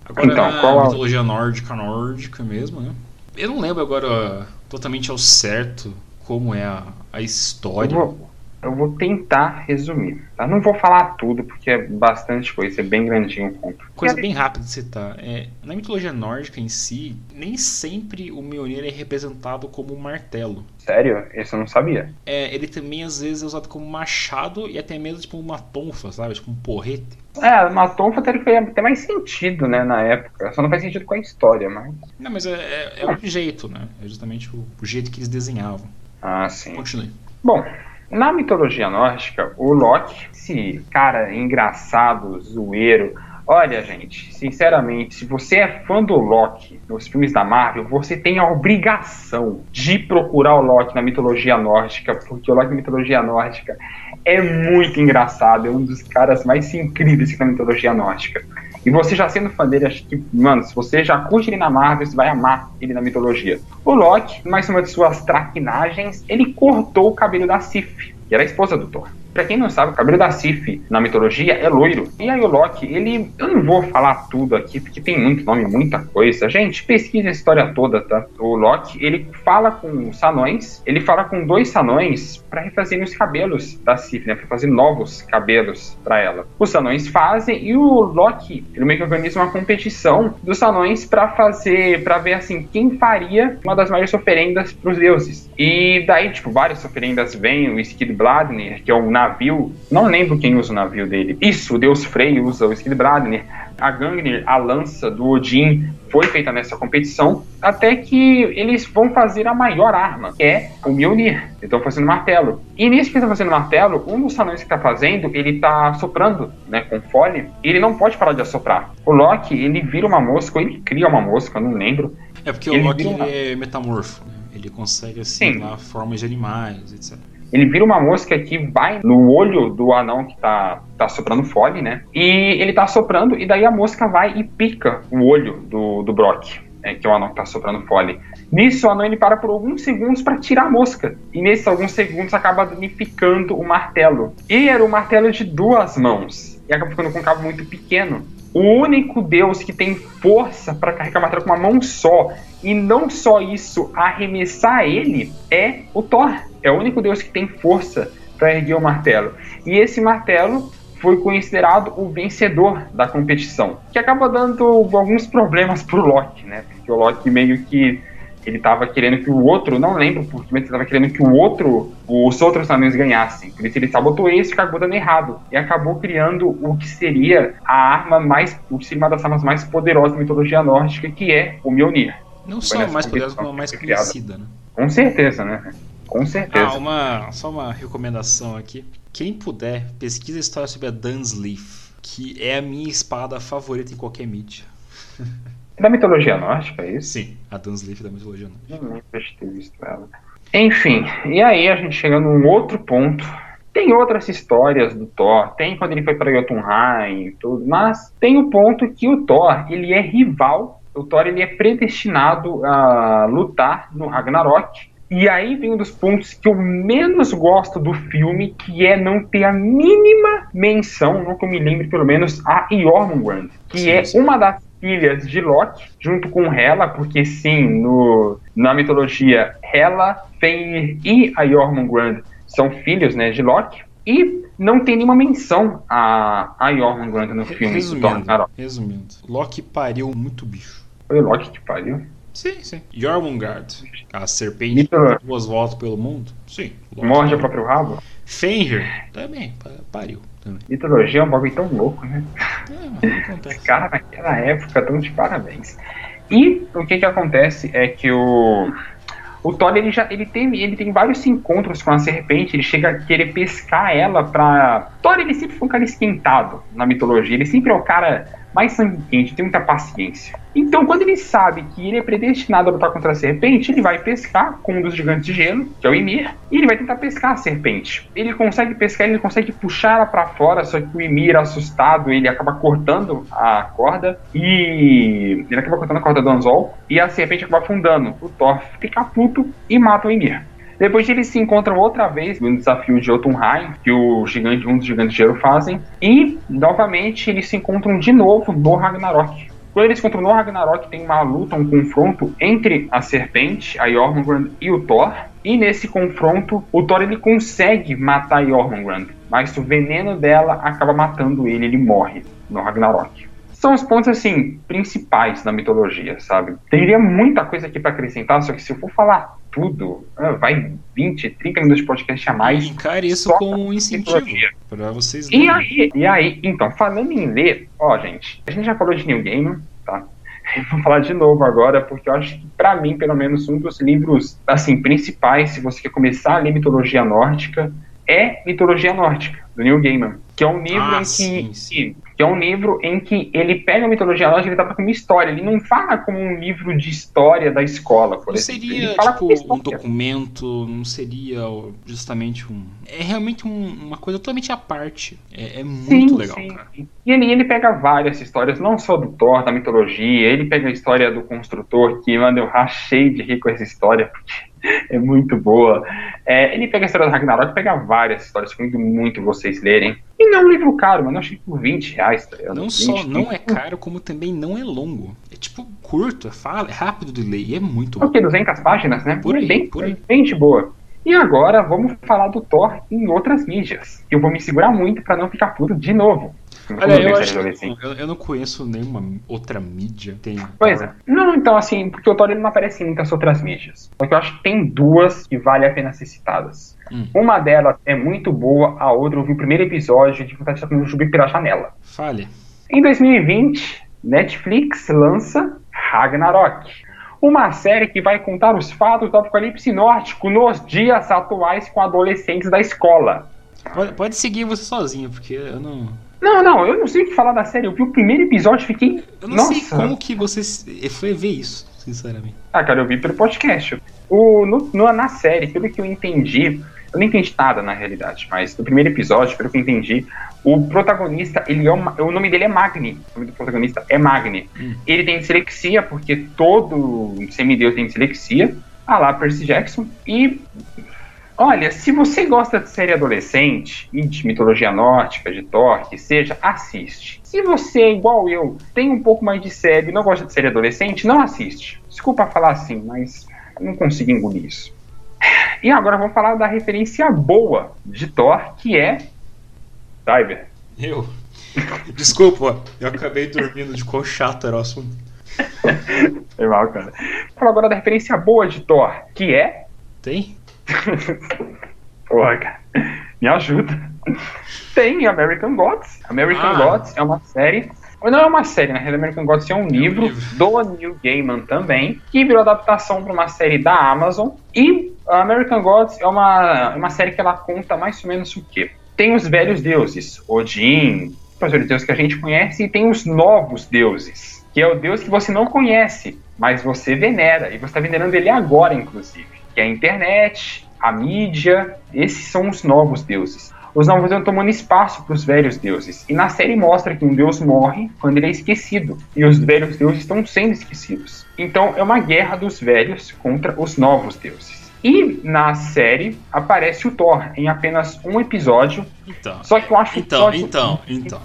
Agora então, na qual mitologia nórdica, nórdica mesmo, né? Eu não lembro agora totalmente ao certo como é a, a história. Eu vou, eu vou, tentar resumir. Tá? Não vou falar tudo, porque é bastante coisa, é bem grandinho o ponto. Coisa bem rápida de citar. É, na mitologia nórdica em si, nem sempre o Mjolnir é representado como um martelo. Sério? Esse eu não sabia. É, ele também às vezes é usado como machado e até mesmo tipo uma tonfa, sabe? Tipo um porrete. É, uma tonfa teria até mais sentido, né, na época. Só não faz sentido com a história, mas. Não, mas é, é, é o jeito, né? É justamente o, o, jeito que eles desenhavam. Ah, sim. Continue. Bom, na mitologia nórdica, o Loki, esse cara engraçado, zoeiro, Olha, gente, sinceramente, se você é fã do Loki nos filmes da Marvel, você tem a obrigação de procurar o Loki na mitologia nórdica, porque o Loki na mitologia nórdica é muito engraçado, é um dos caras mais incríveis na mitologia nórdica. E você já sendo fã dele, acho que, mano, se você já curte ele na Marvel, você vai amar ele na mitologia. O Loki, mais uma de suas traquinagens, ele cortou o cabelo da Sif, que era a esposa do Thor. Pra quem não sabe, o cabelo da Sif na mitologia é loiro. E aí o Loki, ele. Eu não vou falar tudo aqui, porque tem muito nome, muita coisa. Gente, pesquisa a história toda, tá? O Loki, ele fala com os anões, ele fala com dois anões para refazer os cabelos da Sif, né? Pra fazer novos cabelos para ela. Os anões fazem e o Loki, ele meio que organiza uma competição dos anões para fazer, para ver assim, quem faria uma das maiores oferendas pros deuses. E daí, tipo, várias oferendas vêm, o Skid Bladner, que é um navio, não lembro quem usa o navio dele. Isso, o deus Frey usa o Skidbladnir. A Gangnir, a lança do Odin, foi feita nessa competição, até que eles vão fazer a maior arma, que é o Mjolnir. Estão fazendo martelo. E nisso que estão fazendo martelo, um dos anões que está fazendo, ele está soprando, né, com fole, e ele não pode parar de assoprar. O Loki, ele vira uma mosca, ou ele cria uma mosca, não lembro. É porque ele o Loki uma... é metamorfo, né? ele consegue assim, formas de animais, etc. Ele vira uma mosca que vai no olho do anão que tá, tá soprando fole, né? E ele tá soprando, e daí a mosca vai e pica o olho do, do Brock, é, que é o anão que tá soprando fole. Nisso, o anão ele para por alguns segundos para tirar a mosca. E nesses alguns segundos acaba danificando o martelo. E era um martelo de duas mãos. E acaba ficando com um cabo muito pequeno. O único deus que tem força para carregar o martelo com uma mão só, e não só isso, arremessar ele, é o Thor. É o único deus que tem força para erguer o martelo. E esse martelo foi considerado o vencedor da competição, que acaba dando alguns problemas pro Loki, né? Porque o Loki meio que ele estava querendo que o outro, não lembro porque, mas ele estava querendo que o outro, os outros anões ganhassem. Por isso ele sabotou esse e acabou dando errado. E acabou criando o que seria a arma mais, o que seria uma das armas mais poderosas da mitologia nórdica, que é o Mjolnir. Não só a mais poderosa, como a mais conhecida, né? Com certeza, né? Com certeza. Ah, uma, só uma recomendação aqui. Quem puder, pesquisa a história sobre a Dunsleaf, que é a minha espada favorita em qualquer mídia. Da mitologia nórdica, é isso? Sim, a Dunsleaf da mitologia nórdica. Não lembro de ter visto ela. Enfim, e aí a gente chega num outro ponto. Tem outras histórias do Thor, tem quando ele foi para Jotunheim e tudo, mas tem o ponto que o Thor, ele é rival, o Thor ele é predestinado a lutar no Ragnarok, e aí vem um dos pontos que eu menos gosto do filme, que é não ter a mínima menção, não que eu me lembre pelo menos, a Jormungand, que sim, é sim. uma das filhas de Loki, junto com Hela, porque sim, no, na mitologia, Hela, Fenrir e a Jormungand são filhos né, de Loki. E não tem nenhuma menção a, a Jormungand no filme. Resumindo, resumindo, Loki pariu muito bicho. Foi Loki que pariu? Sim, sim. Jormungand, a serpente que duas voltas pelo mundo. Sim. Loki Morde o próprio rabo? Fenrir também, pariu. Também. Mitologia é um bagulho tão louco, né? É, Esse cara naquela época tão de parabéns. E o que que acontece é que o o Thor ele já ele tem ele tem vários encontros com a serpente, ele chega a querer pescar ela pra. Thor ele sempre foi um cara esquentado na mitologia, ele sempre é o cara mais sangue quente, tem muita paciência. Então, quando ele sabe que ele é predestinado a lutar contra a serpente, ele vai pescar com um dos gigantes de gelo, que é o Ymir, e ele vai tentar pescar a serpente. Ele consegue pescar, ele consegue puxar ela para fora, só que o Ymir, assustado, ele acaba cortando a corda e ele acaba cortando a corda do anzol e a serpente acaba afundando. O Thor fica puto e mata o Ymir. Depois eles se encontram outra vez no desafio de Jotunheim, que o gigante, um dos gigantes de gelo fazem, e novamente eles se encontram de novo no Ragnarok. Quando eles encontram no Ragnarok, tem uma luta, um confronto entre a serpente, a Jormungand e o Thor. E nesse confronto, o Thor ele consegue matar a Jormungand, mas o veneno dela acaba matando ele, ele morre no Ragnarok são os pontos assim principais da mitologia, sabe? Teria muita coisa aqui para acrescentar, só que se eu for falar tudo, ah, vai 20, 30 minutos de podcast a mais. Encare isso como um incentivo para vocês lerem. E aí, e aí, então, falando em ler, ó, gente, a gente já falou de New Game, tá? Vou falar de novo agora, porque eu acho que, para mim, pelo menos, um dos livros, assim, principais, se você quer começar a ler mitologia nórdica, é Mitologia Nórdica, do Neil Gaiman, que é um livro ah, em que, sim, sim que é um livro em que ele pega a mitologia nórdica e ele trata como história. Ele não fala como um livro de história da escola, por não exemplo. Seria, tipo, um documento, não seria justamente um... É realmente um, uma coisa totalmente à parte. É, é muito sim, legal, sim. cara. E ele, ele pega várias histórias, não só do Thor, da mitologia, ele pega a história do construtor, que, mano, eu rachei de rir com essa história, porque é muito boa. É, ele pega a história do Ragnarok, pega várias histórias, recomendo muito vocês lerem. E não é um livro caro, mano, eu achei por 20 reais. Tá não 20, só não é caro, como também não é longo. É tipo curto, é, fala, é rápido de ler e é muito bom. Ok, 200 páginas, né? Por aí, bem, por aí. boa. E agora vamos falar do Thor em outras mídias. Eu vou me segurar muito para não ficar puto de novo. Olha, eu, acho, eu, eu, não conheço nenhuma outra mídia. Tem, pois é. Não, então, assim, porque o ele não aparece em muitas outras mídias. Só que eu acho que tem duas que vale a pena ser citadas. Hum. Uma delas é muito boa, a outra eu vi o primeiro episódio de vontade de subir pela janela. Fale. Em 2020, Netflix lança Ragnarok. Uma série que vai contar os fatos do apocalipse nórdico nos dias atuais com adolescentes da escola. Pode, pode seguir você sozinho, porque eu não. Não, não, eu não sei o que falar da série. Eu vi o primeiro episódio e fiquei. Eu não Nossa. sei como que você foi ver isso, sinceramente. Ah, cara, eu vi pelo podcast. O, no, no, na série, pelo que eu entendi, eu não entendi nada na realidade, mas no primeiro episódio, pelo que eu entendi, o protagonista, ele é uma, o nome dele é Magni. O nome do protagonista é Magni. Hum. Ele tem dislexia, porque todo semideus tem dislexia. Ah lá, Percy Jackson. E Olha, se você gosta de série adolescente e de mitologia nórdica, de Thor, que seja, assiste. Se você, igual eu, tem um pouco mais de série e não gosta de série adolescente, não assiste. Desculpa falar assim, mas não consigo engolir isso. E agora vamos falar da referência boa de Thor, que é Diver. Eu? Desculpa, eu acabei dormindo de quão chato era o assunto. Foi mal, cara. Vou falar agora da referência boa de Thor, que é. Tem? Porra, cara. Me ajuda. Tem American Gods. American ah. Gods é uma série. Não é uma série, na realidade, American Gods é um, é livro, um livro do Neil Gaiman também, que virou adaptação para uma série da Amazon. E American Gods é uma, uma série que ela conta mais ou menos o quê? Tem os velhos deuses, Odin, os velhos deuses que a gente conhece, e tem os novos deuses, que é o deus que você não conhece, mas você venera, e você está venerando ele agora, inclusive que é a internet, a mídia, esses são os novos deuses. Os novos deuses tomando espaço para os velhos deuses. E na série mostra que um deus morre quando ele é esquecido. E os velhos deuses estão sendo esquecidos. Então é uma guerra dos velhos contra os novos deuses. E na série aparece o Thor em apenas um episódio. Então, só que eu acho então, então, então.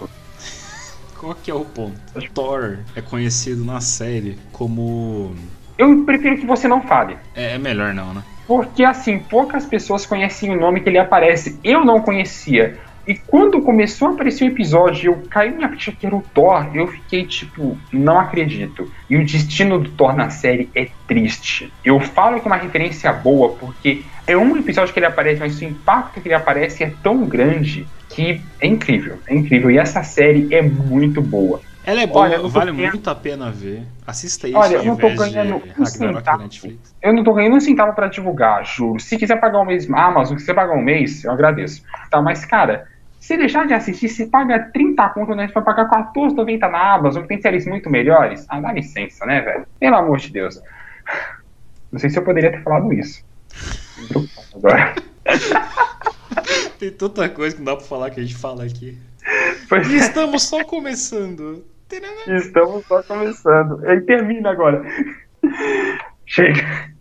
Qual que é o ponto? O Thor é conhecido na série como eu prefiro que você não fale. É, é melhor não, né? Porque, assim, poucas pessoas conhecem o nome que ele aparece. Eu não conhecia. E quando começou a aparecer o episódio eu caí minha ficha que era o Thor, eu fiquei tipo, não acredito. E o destino do Thor na série é triste. Eu falo que é uma referência boa, porque é um episódio que ele aparece, mas o impacto que ele aparece é tão grande que é incrível. É incrível. E essa série é muito boa. Ela é boa, Olha, vale ganhando... muito a pena ver. Assista isso Olha, eu não tô ganhando um centavo. Eu não tô ganhando um centavo pra divulgar, juro. Se quiser pagar um mês Amazon, se quiser pagar um mês, eu agradeço. Tá, mas, cara, Se deixar de assistir, você paga 30 conto, né? Você vai pagar 14,90 na Amazon, que tem séries muito melhores. Ah, dá licença, né, velho? Pelo amor de Deus. Não sei se eu poderia ter falado isso. Agora. Tem tanta coisa que não dá pra falar que a gente fala aqui. Pois e é. estamos só começando. Estamos só começando. Ele termina agora. Chega.